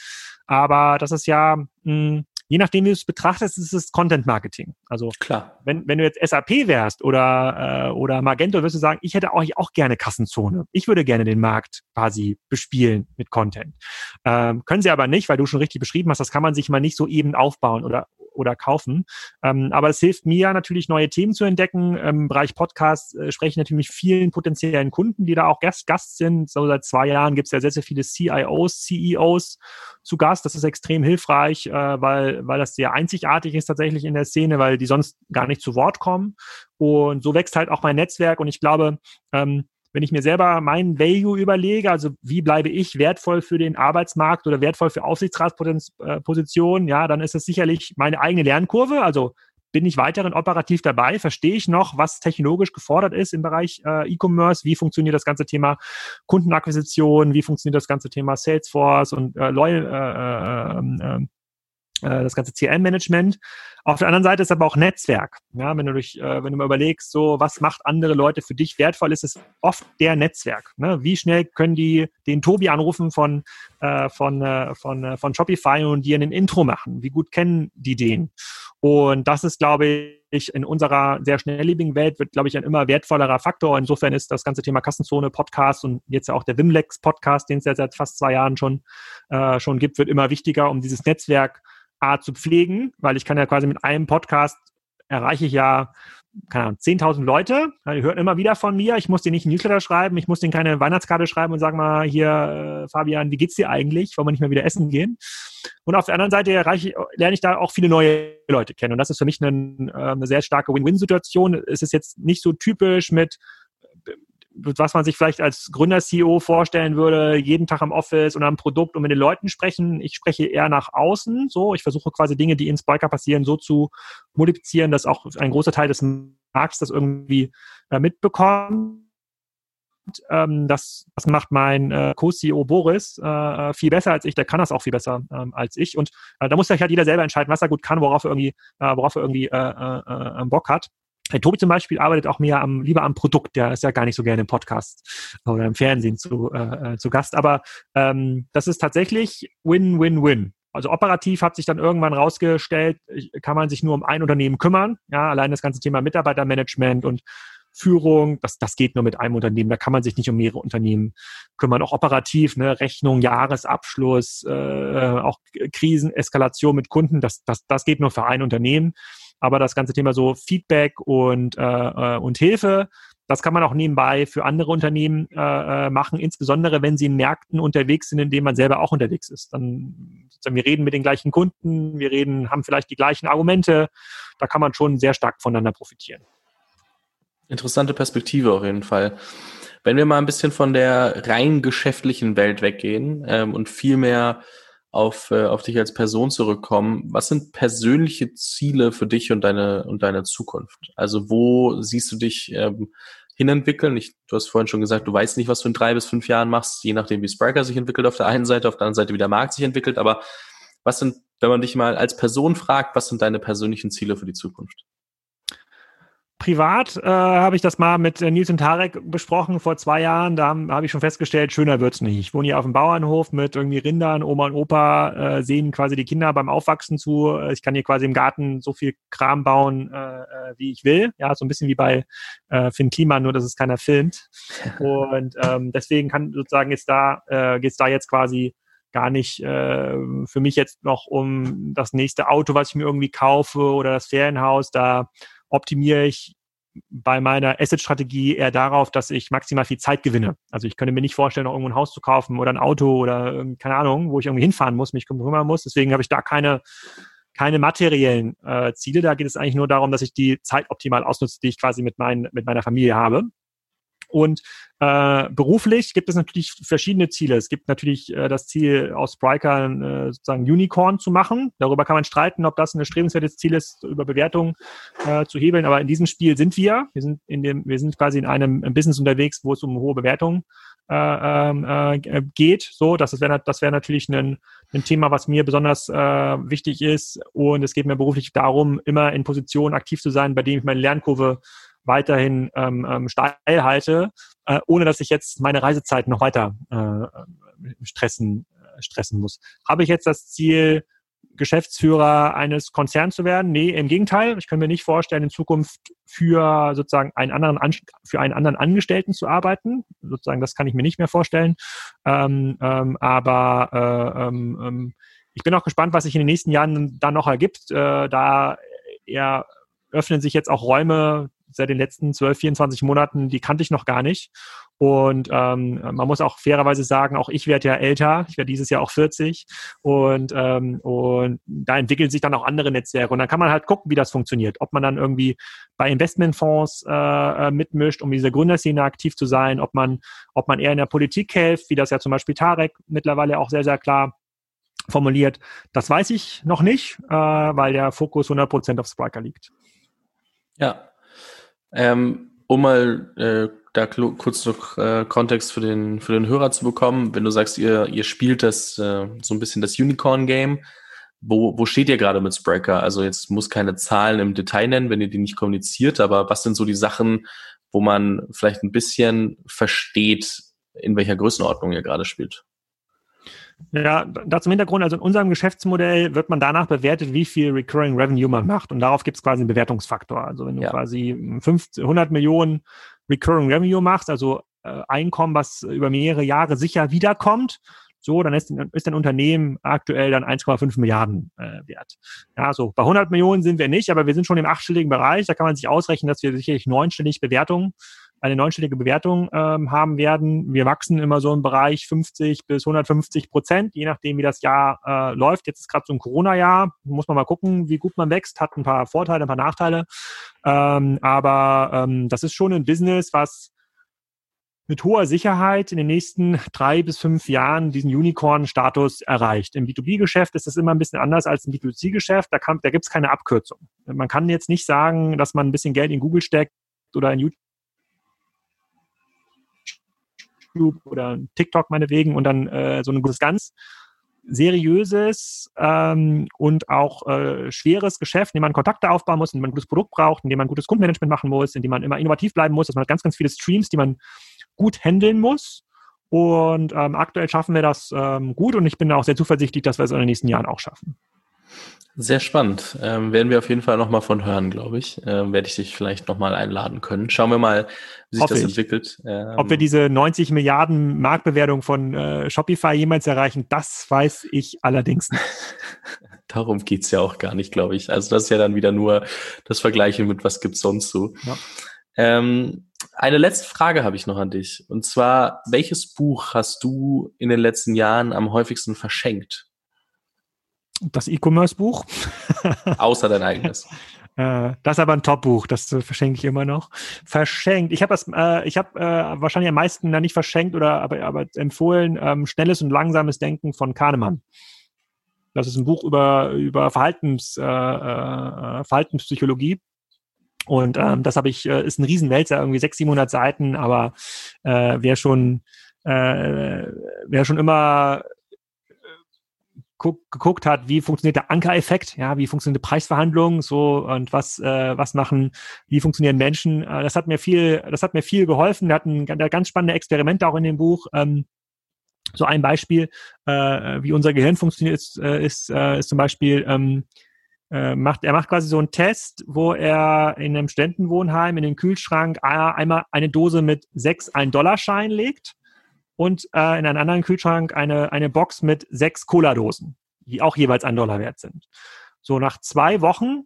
aber das ist ja, mh, hm, je nachdem, wie du es betrachtest, ist es Content Marketing. Also klar, wenn, wenn du jetzt SAP wärst oder, äh, oder Magento, würdest du sagen, ich hätte auch, auch gerne Kassenzone. Ich würde gerne den Markt quasi bespielen mit Content. Ähm, können sie aber nicht, weil du schon richtig beschrieben hast, das kann man sich mal nicht so eben aufbauen oder oder kaufen. Ähm, aber es hilft mir natürlich, neue Themen zu entdecken. Im Bereich Podcast äh, spreche ich natürlich vielen potenziellen Kunden, die da auch Gast, Gast sind. So seit zwei Jahren gibt es ja sehr, sehr viele CIOs, CEOs zu Gast. Das ist extrem hilfreich, äh, weil, weil das sehr einzigartig ist tatsächlich in der Szene, weil die sonst gar nicht zu Wort kommen. Und so wächst halt auch mein Netzwerk. Und ich glaube, ähm, wenn ich mir selber meinen Value überlege, also wie bleibe ich wertvoll für den Arbeitsmarkt oder wertvoll für Aufsichtsratspositionen, ja, dann ist es sicherlich meine eigene Lernkurve. Also bin ich weiterhin operativ dabei? Verstehe ich noch, was technologisch gefordert ist im Bereich äh, E-Commerce? Wie funktioniert das ganze Thema Kundenakquisition? Wie funktioniert das ganze Thema Salesforce und äh, Loyal, äh, äh, äh, äh, das ganze CRM-Management. Auf der anderen Seite ist aber auch Netzwerk. Ja, wenn du durch, äh, wenn du mal überlegst, so was macht andere Leute für dich wertvoll, ist es oft der Netzwerk. Ne? Wie schnell können die den Tobi anrufen von äh, von äh, von äh, von Shopify und dir ein Intro machen? Wie gut kennen die den? Und das ist, glaube ich, in unserer sehr schnelllebigen Welt wird, glaube ich, ein immer wertvollerer Faktor. Insofern ist das ganze Thema Kassenzone Podcast und jetzt ja auch der Wimlex Podcast, den es ja seit fast zwei Jahren schon äh, schon gibt, wird immer wichtiger, um dieses Netzwerk A zu pflegen, weil ich kann ja quasi mit einem Podcast erreiche ich ja, keine Ahnung, 10.000 Leute. Die hören immer wieder von mir. Ich muss denen nicht einen Newsletter schreiben. Ich muss denen keine Weihnachtskarte schreiben und sagen mal, hier, äh, Fabian, wie geht's dir eigentlich? Wollen wir nicht mehr wieder essen gehen? Und auf der anderen Seite erreiche, lerne ich da auch viele neue Leute kennen. Und das ist für mich eine, äh, eine sehr starke Win-Win-Situation. Es ist jetzt nicht so typisch mit was man sich vielleicht als Gründer-CEO vorstellen würde, jeden Tag am Office und am Produkt und mit den Leuten sprechen. Ich spreche eher nach außen. So, ich versuche quasi Dinge, die in Spiker passieren, so zu multiplizieren, dass auch ein großer Teil des Markts das irgendwie äh, mitbekommt. Ähm, das, das macht mein äh, Co-CEO Boris äh, äh, viel besser als ich. Der kann das auch viel besser ähm, als ich. Und äh, da muss sich halt jeder selber entscheiden, was er gut kann, worauf er irgendwie, äh, worauf er irgendwie Bock hat. Herr Tobi zum Beispiel arbeitet auch mehr am, lieber am Produkt, der ist ja gar nicht so gerne im Podcast oder im Fernsehen zu, äh, äh, zu Gast. Aber ähm, das ist tatsächlich Win-Win-Win. Also operativ hat sich dann irgendwann rausgestellt, kann man sich nur um ein Unternehmen kümmern. Ja, allein das ganze Thema Mitarbeitermanagement und Führung, das, das geht nur mit einem Unternehmen. Da kann man sich nicht um mehrere Unternehmen kümmern. Auch operativ, ne, Rechnung, Jahresabschluss, äh, auch Krisen, Eskalation mit Kunden, das, das, das geht nur für ein Unternehmen. Aber das ganze Thema so Feedback und, äh, äh, und Hilfe, das kann man auch nebenbei für andere Unternehmen äh, äh, machen, insbesondere wenn sie in Märkten unterwegs sind, in denen man selber auch unterwegs ist. Dann sozusagen, wir reden mit den gleichen Kunden, wir reden, haben vielleicht die gleichen Argumente. Da kann man schon sehr stark voneinander profitieren. Interessante Perspektive auf jeden Fall. Wenn wir mal ein bisschen von der rein geschäftlichen Welt weggehen ähm, und viel mehr auf, äh, auf dich als Person zurückkommen. Was sind persönliche Ziele für dich und deine, und deine Zukunft? Also wo siehst du dich ähm, hinentwickeln? Ich, du hast vorhin schon gesagt, du weißt nicht, was du in drei bis fünf Jahren machst, je nachdem, wie Spriker sich entwickelt auf der einen Seite, auf der anderen Seite, wie der Markt sich entwickelt. Aber was sind, wenn man dich mal als Person fragt, was sind deine persönlichen Ziele für die Zukunft? Privat äh, habe ich das mal mit äh, Nils und Tarek besprochen vor zwei Jahren. Da habe hab ich schon festgestellt, schöner wird's nicht. Ich wohne hier auf dem Bauernhof mit irgendwie Rindern, Oma und Opa äh, sehen quasi die Kinder beim Aufwachsen zu. Ich kann hier quasi im Garten so viel Kram bauen, äh, äh, wie ich will. Ja, so ein bisschen wie bei äh, Finn Kliman, nur dass es keiner filmt. Und ähm, deswegen kann sozusagen jetzt da äh, geht's da jetzt quasi gar nicht äh, für mich jetzt noch um das nächste Auto, was ich mir irgendwie kaufe oder das Ferienhaus. Da optimiere ich bei meiner Asset-Strategie eher darauf, dass ich maximal viel Zeit gewinne. Also ich könnte mir nicht vorstellen, noch irgendwo ein Haus zu kaufen oder ein Auto oder keine Ahnung, wo ich irgendwie hinfahren muss, mich kümmern muss. Deswegen habe ich da keine, keine materiellen äh, Ziele. Da geht es eigentlich nur darum, dass ich die Zeit optimal ausnutze, die ich quasi mit, mein, mit meiner Familie habe. Und äh, beruflich gibt es natürlich verschiedene Ziele. Es gibt natürlich äh, das Ziel, aus Spriker äh, sozusagen Unicorn zu machen. Darüber kann man streiten, ob das ein erstrebenswertes Ziel ist, über Bewertungen äh, zu hebeln. Aber in diesem Spiel sind wir. Wir sind in dem, wir sind quasi in einem Business unterwegs, wo es um hohe Bewertungen äh, ähm, äh, geht. So, das wäre das wäre natürlich ein, ein Thema, was mir besonders äh, wichtig ist. Und es geht mir beruflich darum, immer in Positionen aktiv zu sein, bei denen ich meine Lernkurve weiterhin ähm, ähm, steil halte, äh, ohne dass ich jetzt meine Reisezeit noch weiter äh, stressen, äh, stressen muss. Habe ich jetzt das Ziel, Geschäftsführer eines Konzerns zu werden? Nee, im Gegenteil. Ich kann mir nicht vorstellen, in Zukunft für sozusagen einen anderen, für einen anderen Angestellten zu arbeiten. Sozusagen, das kann ich mir nicht mehr vorstellen. Ähm, ähm, aber äh, ähm, ähm ich bin auch gespannt, was sich in den nächsten Jahren dann noch ergibt. Äh, da eher öffnen sich jetzt auch Räume, seit den letzten 12, 24 Monaten, die kannte ich noch gar nicht. Und ähm, man muss auch fairerweise sagen, auch ich werde ja älter, ich werde dieses Jahr auch 40 und, ähm, und da entwickeln sich dann auch andere Netzwerke und dann kann man halt gucken, wie das funktioniert. Ob man dann irgendwie bei Investmentfonds äh, äh mitmischt, um diese Gründerszene aktiv zu sein, ob man, ob man eher in der Politik hilft, wie das ja zum Beispiel Tarek mittlerweile auch sehr, sehr klar formuliert. Das weiß ich noch nicht, äh, weil der Fokus 100% auf Spriker liegt. Ja, ähm, um mal äh, da kurz noch äh, Kontext für den, für den Hörer zu bekommen, wenn du sagst, ihr, ihr spielt das äh, so ein bisschen das Unicorn-Game, wo, wo steht ihr gerade mit Spreaker? Also jetzt muss keine Zahlen im Detail nennen, wenn ihr die nicht kommuniziert, aber was sind so die Sachen, wo man vielleicht ein bisschen versteht, in welcher Größenordnung ihr gerade spielt? Ja, da zum Hintergrund, also in unserem Geschäftsmodell wird man danach bewertet, wie viel Recurring Revenue man macht. Und darauf gibt es quasi einen Bewertungsfaktor. Also wenn du ja. quasi 50, 100 Millionen Recurring Revenue machst, also äh, Einkommen, was über mehrere Jahre sicher wiederkommt, so, dann ist, ist ein Unternehmen aktuell dann 1,5 Milliarden äh, wert. Ja, so bei 100 Millionen sind wir nicht, aber wir sind schon im achtstelligen Bereich. Da kann man sich ausrechnen, dass wir sicherlich neunstellig Bewertungen eine neunstellige Bewertung ähm, haben werden. Wir wachsen immer so im Bereich 50 bis 150 Prozent, je nachdem, wie das Jahr äh, läuft. Jetzt ist gerade so ein Corona-Jahr, muss man mal gucken, wie gut man wächst, hat ein paar Vorteile, ein paar Nachteile. Ähm, aber ähm, das ist schon ein Business, was mit hoher Sicherheit in den nächsten drei bis fünf Jahren diesen Unicorn-Status erreicht. Im B2B-Geschäft ist das immer ein bisschen anders als im B2C-Geschäft. Da, kann, da gibt es keine Abkürzung. Man kann jetzt nicht sagen, dass man ein bisschen Geld in Google steckt oder in YouTube YouTube oder TikTok meinetwegen und dann äh, so ein gutes ganz seriöses ähm, und auch äh, schweres Geschäft, in dem man Kontakte aufbauen muss, in dem man ein gutes Produkt braucht, in dem man gutes Kundenmanagement machen muss, in dem man immer innovativ bleiben muss, dass man ganz, ganz viele Streams, die man gut handeln muss. Und ähm, aktuell schaffen wir das ähm, gut und ich bin auch sehr zuversichtlich, dass wir es in den nächsten Jahren auch schaffen. Sehr spannend. Ähm, werden wir auf jeden Fall nochmal von hören, glaube ich. Ähm, werde ich dich vielleicht nochmal einladen können. Schauen wir mal, wie sich Hoffe das ich. entwickelt. Ähm, Ob wir diese 90 Milliarden Marktbewertung von äh, Shopify jemals erreichen, das weiß ich allerdings nicht. Darum geht's ja auch gar nicht, glaube ich. Also das ist ja dann wieder nur das Vergleichen mit was gibt's sonst so. Ja. Ähm, eine letzte Frage habe ich noch an dich. Und zwar, welches Buch hast du in den letzten Jahren am häufigsten verschenkt? Das E-Commerce-Buch. Außer dein eigenes. Äh, das ist aber ein Top-Buch, das verschenke ich immer noch. Verschenkt. Ich habe das, äh, ich habe äh, wahrscheinlich am meisten da nicht verschenkt oder aber, aber empfohlen, ähm, schnelles und langsames Denken von Kahnemann. Das ist ein Buch über, über Verhaltens, äh, äh, Verhaltenspsychologie. Und ähm, das habe ich, äh, ist ein Riesenwälzer, irgendwie 600, 700 Seiten, aber äh, wer schon, äh, wer schon immer geguckt hat, wie funktioniert der Ankereffekt, ja, wie funktioniert die Preisverhandlung, so und was äh, was machen, wie funktionieren Menschen. Äh, das hat mir viel, das hat mir viel geholfen. Wir hatten ganz spannende Experimente auch in dem Buch. Ähm, so ein Beispiel, äh, wie unser Gehirn funktioniert, ist, äh, ist, äh, ist zum Beispiel ähm, äh, macht, er macht quasi so einen Test, wo er in einem Studentenwohnheim in den Kühlschrank einmal eine Dose mit sechs Ein-Dollar-Schein legt und äh, in einen anderen Kühlschrank eine, eine Box mit sechs Cola-Dosen, die auch jeweils ein Dollar wert sind. So nach zwei Wochen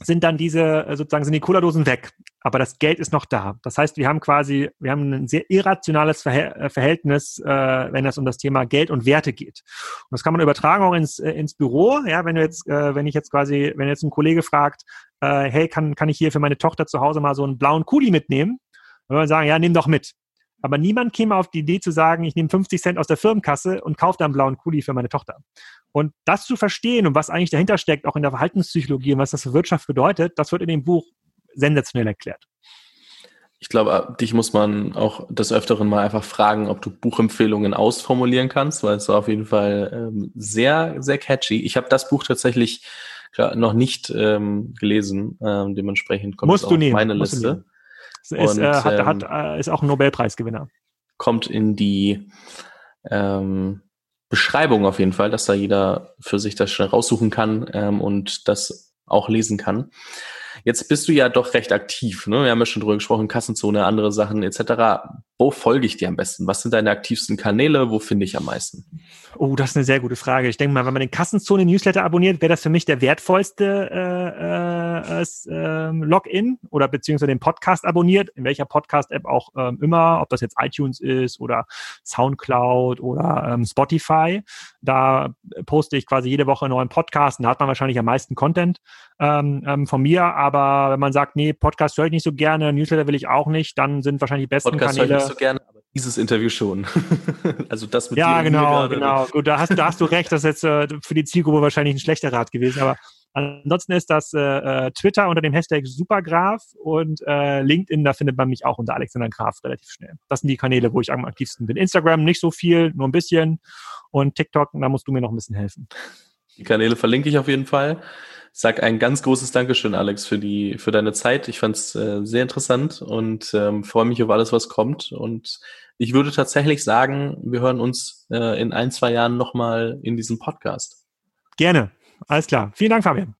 sind dann diese, äh, sozusagen sind die Cola-Dosen weg. Aber das Geld ist noch da. Das heißt, wir haben quasi, wir haben ein sehr irrationales äh, Verhältnis, äh, wenn es um das Thema Geld und Werte geht. Und das kann man übertragen auch ins, äh, ins Büro. Ja, wenn du jetzt, äh, wenn ich jetzt quasi, wenn jetzt ein Kollege fragt, äh, hey, kann, kann ich hier für meine Tochter zu Hause mal so einen blauen Kuli mitnehmen? Dann würde man sagen, ja, nimm doch mit. Aber niemand käme auf die Idee zu sagen, ich nehme 50 Cent aus der Firmenkasse und kaufe da einen blauen Kuli für meine Tochter. Und das zu verstehen und was eigentlich dahinter steckt, auch in der Verhaltenspsychologie und was das für Wirtschaft bedeutet, das wird in dem Buch sensationell erklärt. Ich glaube, dich muss man auch des Öfteren mal einfach fragen, ob du Buchempfehlungen ausformulieren kannst, weil es war auf jeden Fall ähm, sehr, sehr catchy. Ich habe das Buch tatsächlich noch nicht ähm, gelesen, ähm, dementsprechend kommt Musst es auf meine Liste. Ist, Und, äh, hat, ähm, hat, äh, ist auch ein Nobelpreisgewinner. Kommt in die ähm, Beschreibung auf jeden Fall, dass da jeder für sich das schnell raussuchen kann ähm, und das auch lesen kann. Jetzt bist du ja doch recht aktiv. Ne? Wir haben ja schon drüber gesprochen, Kassenzone, andere Sachen etc. Wo folge ich dir am besten? Was sind deine aktivsten Kanäle? Wo finde ich am meisten? Oh, das ist eine sehr gute Frage. Ich denke mal, wenn man den Kassenzone-Newsletter abonniert, wäre das für mich der wertvollste äh, äh, äh, Login oder beziehungsweise den Podcast abonniert, in welcher Podcast-App auch ähm, immer, ob das jetzt iTunes ist oder Soundcloud oder ähm, Spotify. Da poste ich quasi jede Woche einen neuen Podcast und da hat man wahrscheinlich am meisten Content ähm, ähm, von mir. Aber wenn man sagt, nee, Podcast höre ich nicht so gerne, Newsletter will ich auch nicht, dann sind wahrscheinlich die besten Podcast Kanäle. So gerne, aber dieses Interview schon. also das mit Ja, genau, genau. Gut, da hast, da hast du recht, das ist jetzt äh, für die Zielgruppe wahrscheinlich ein schlechter Rat gewesen, aber Ansonsten ist das äh, äh, Twitter unter dem Hashtag Supergraph und äh, LinkedIn, da findet man mich auch unter Alexander Graf relativ schnell. Das sind die Kanäle, wo ich am aktivsten bin. Instagram nicht so viel, nur ein bisschen. Und TikTok, da musst du mir noch ein bisschen helfen. Die Kanäle verlinke ich auf jeden Fall. Sag ein ganz großes Dankeschön, Alex, für die für deine Zeit. Ich fand es äh, sehr interessant und ähm, freue mich auf alles, was kommt. Und ich würde tatsächlich sagen, wir hören uns äh, in ein, zwei Jahren nochmal in diesem Podcast. Gerne. Alles klar. Vielen Dank, Fabian.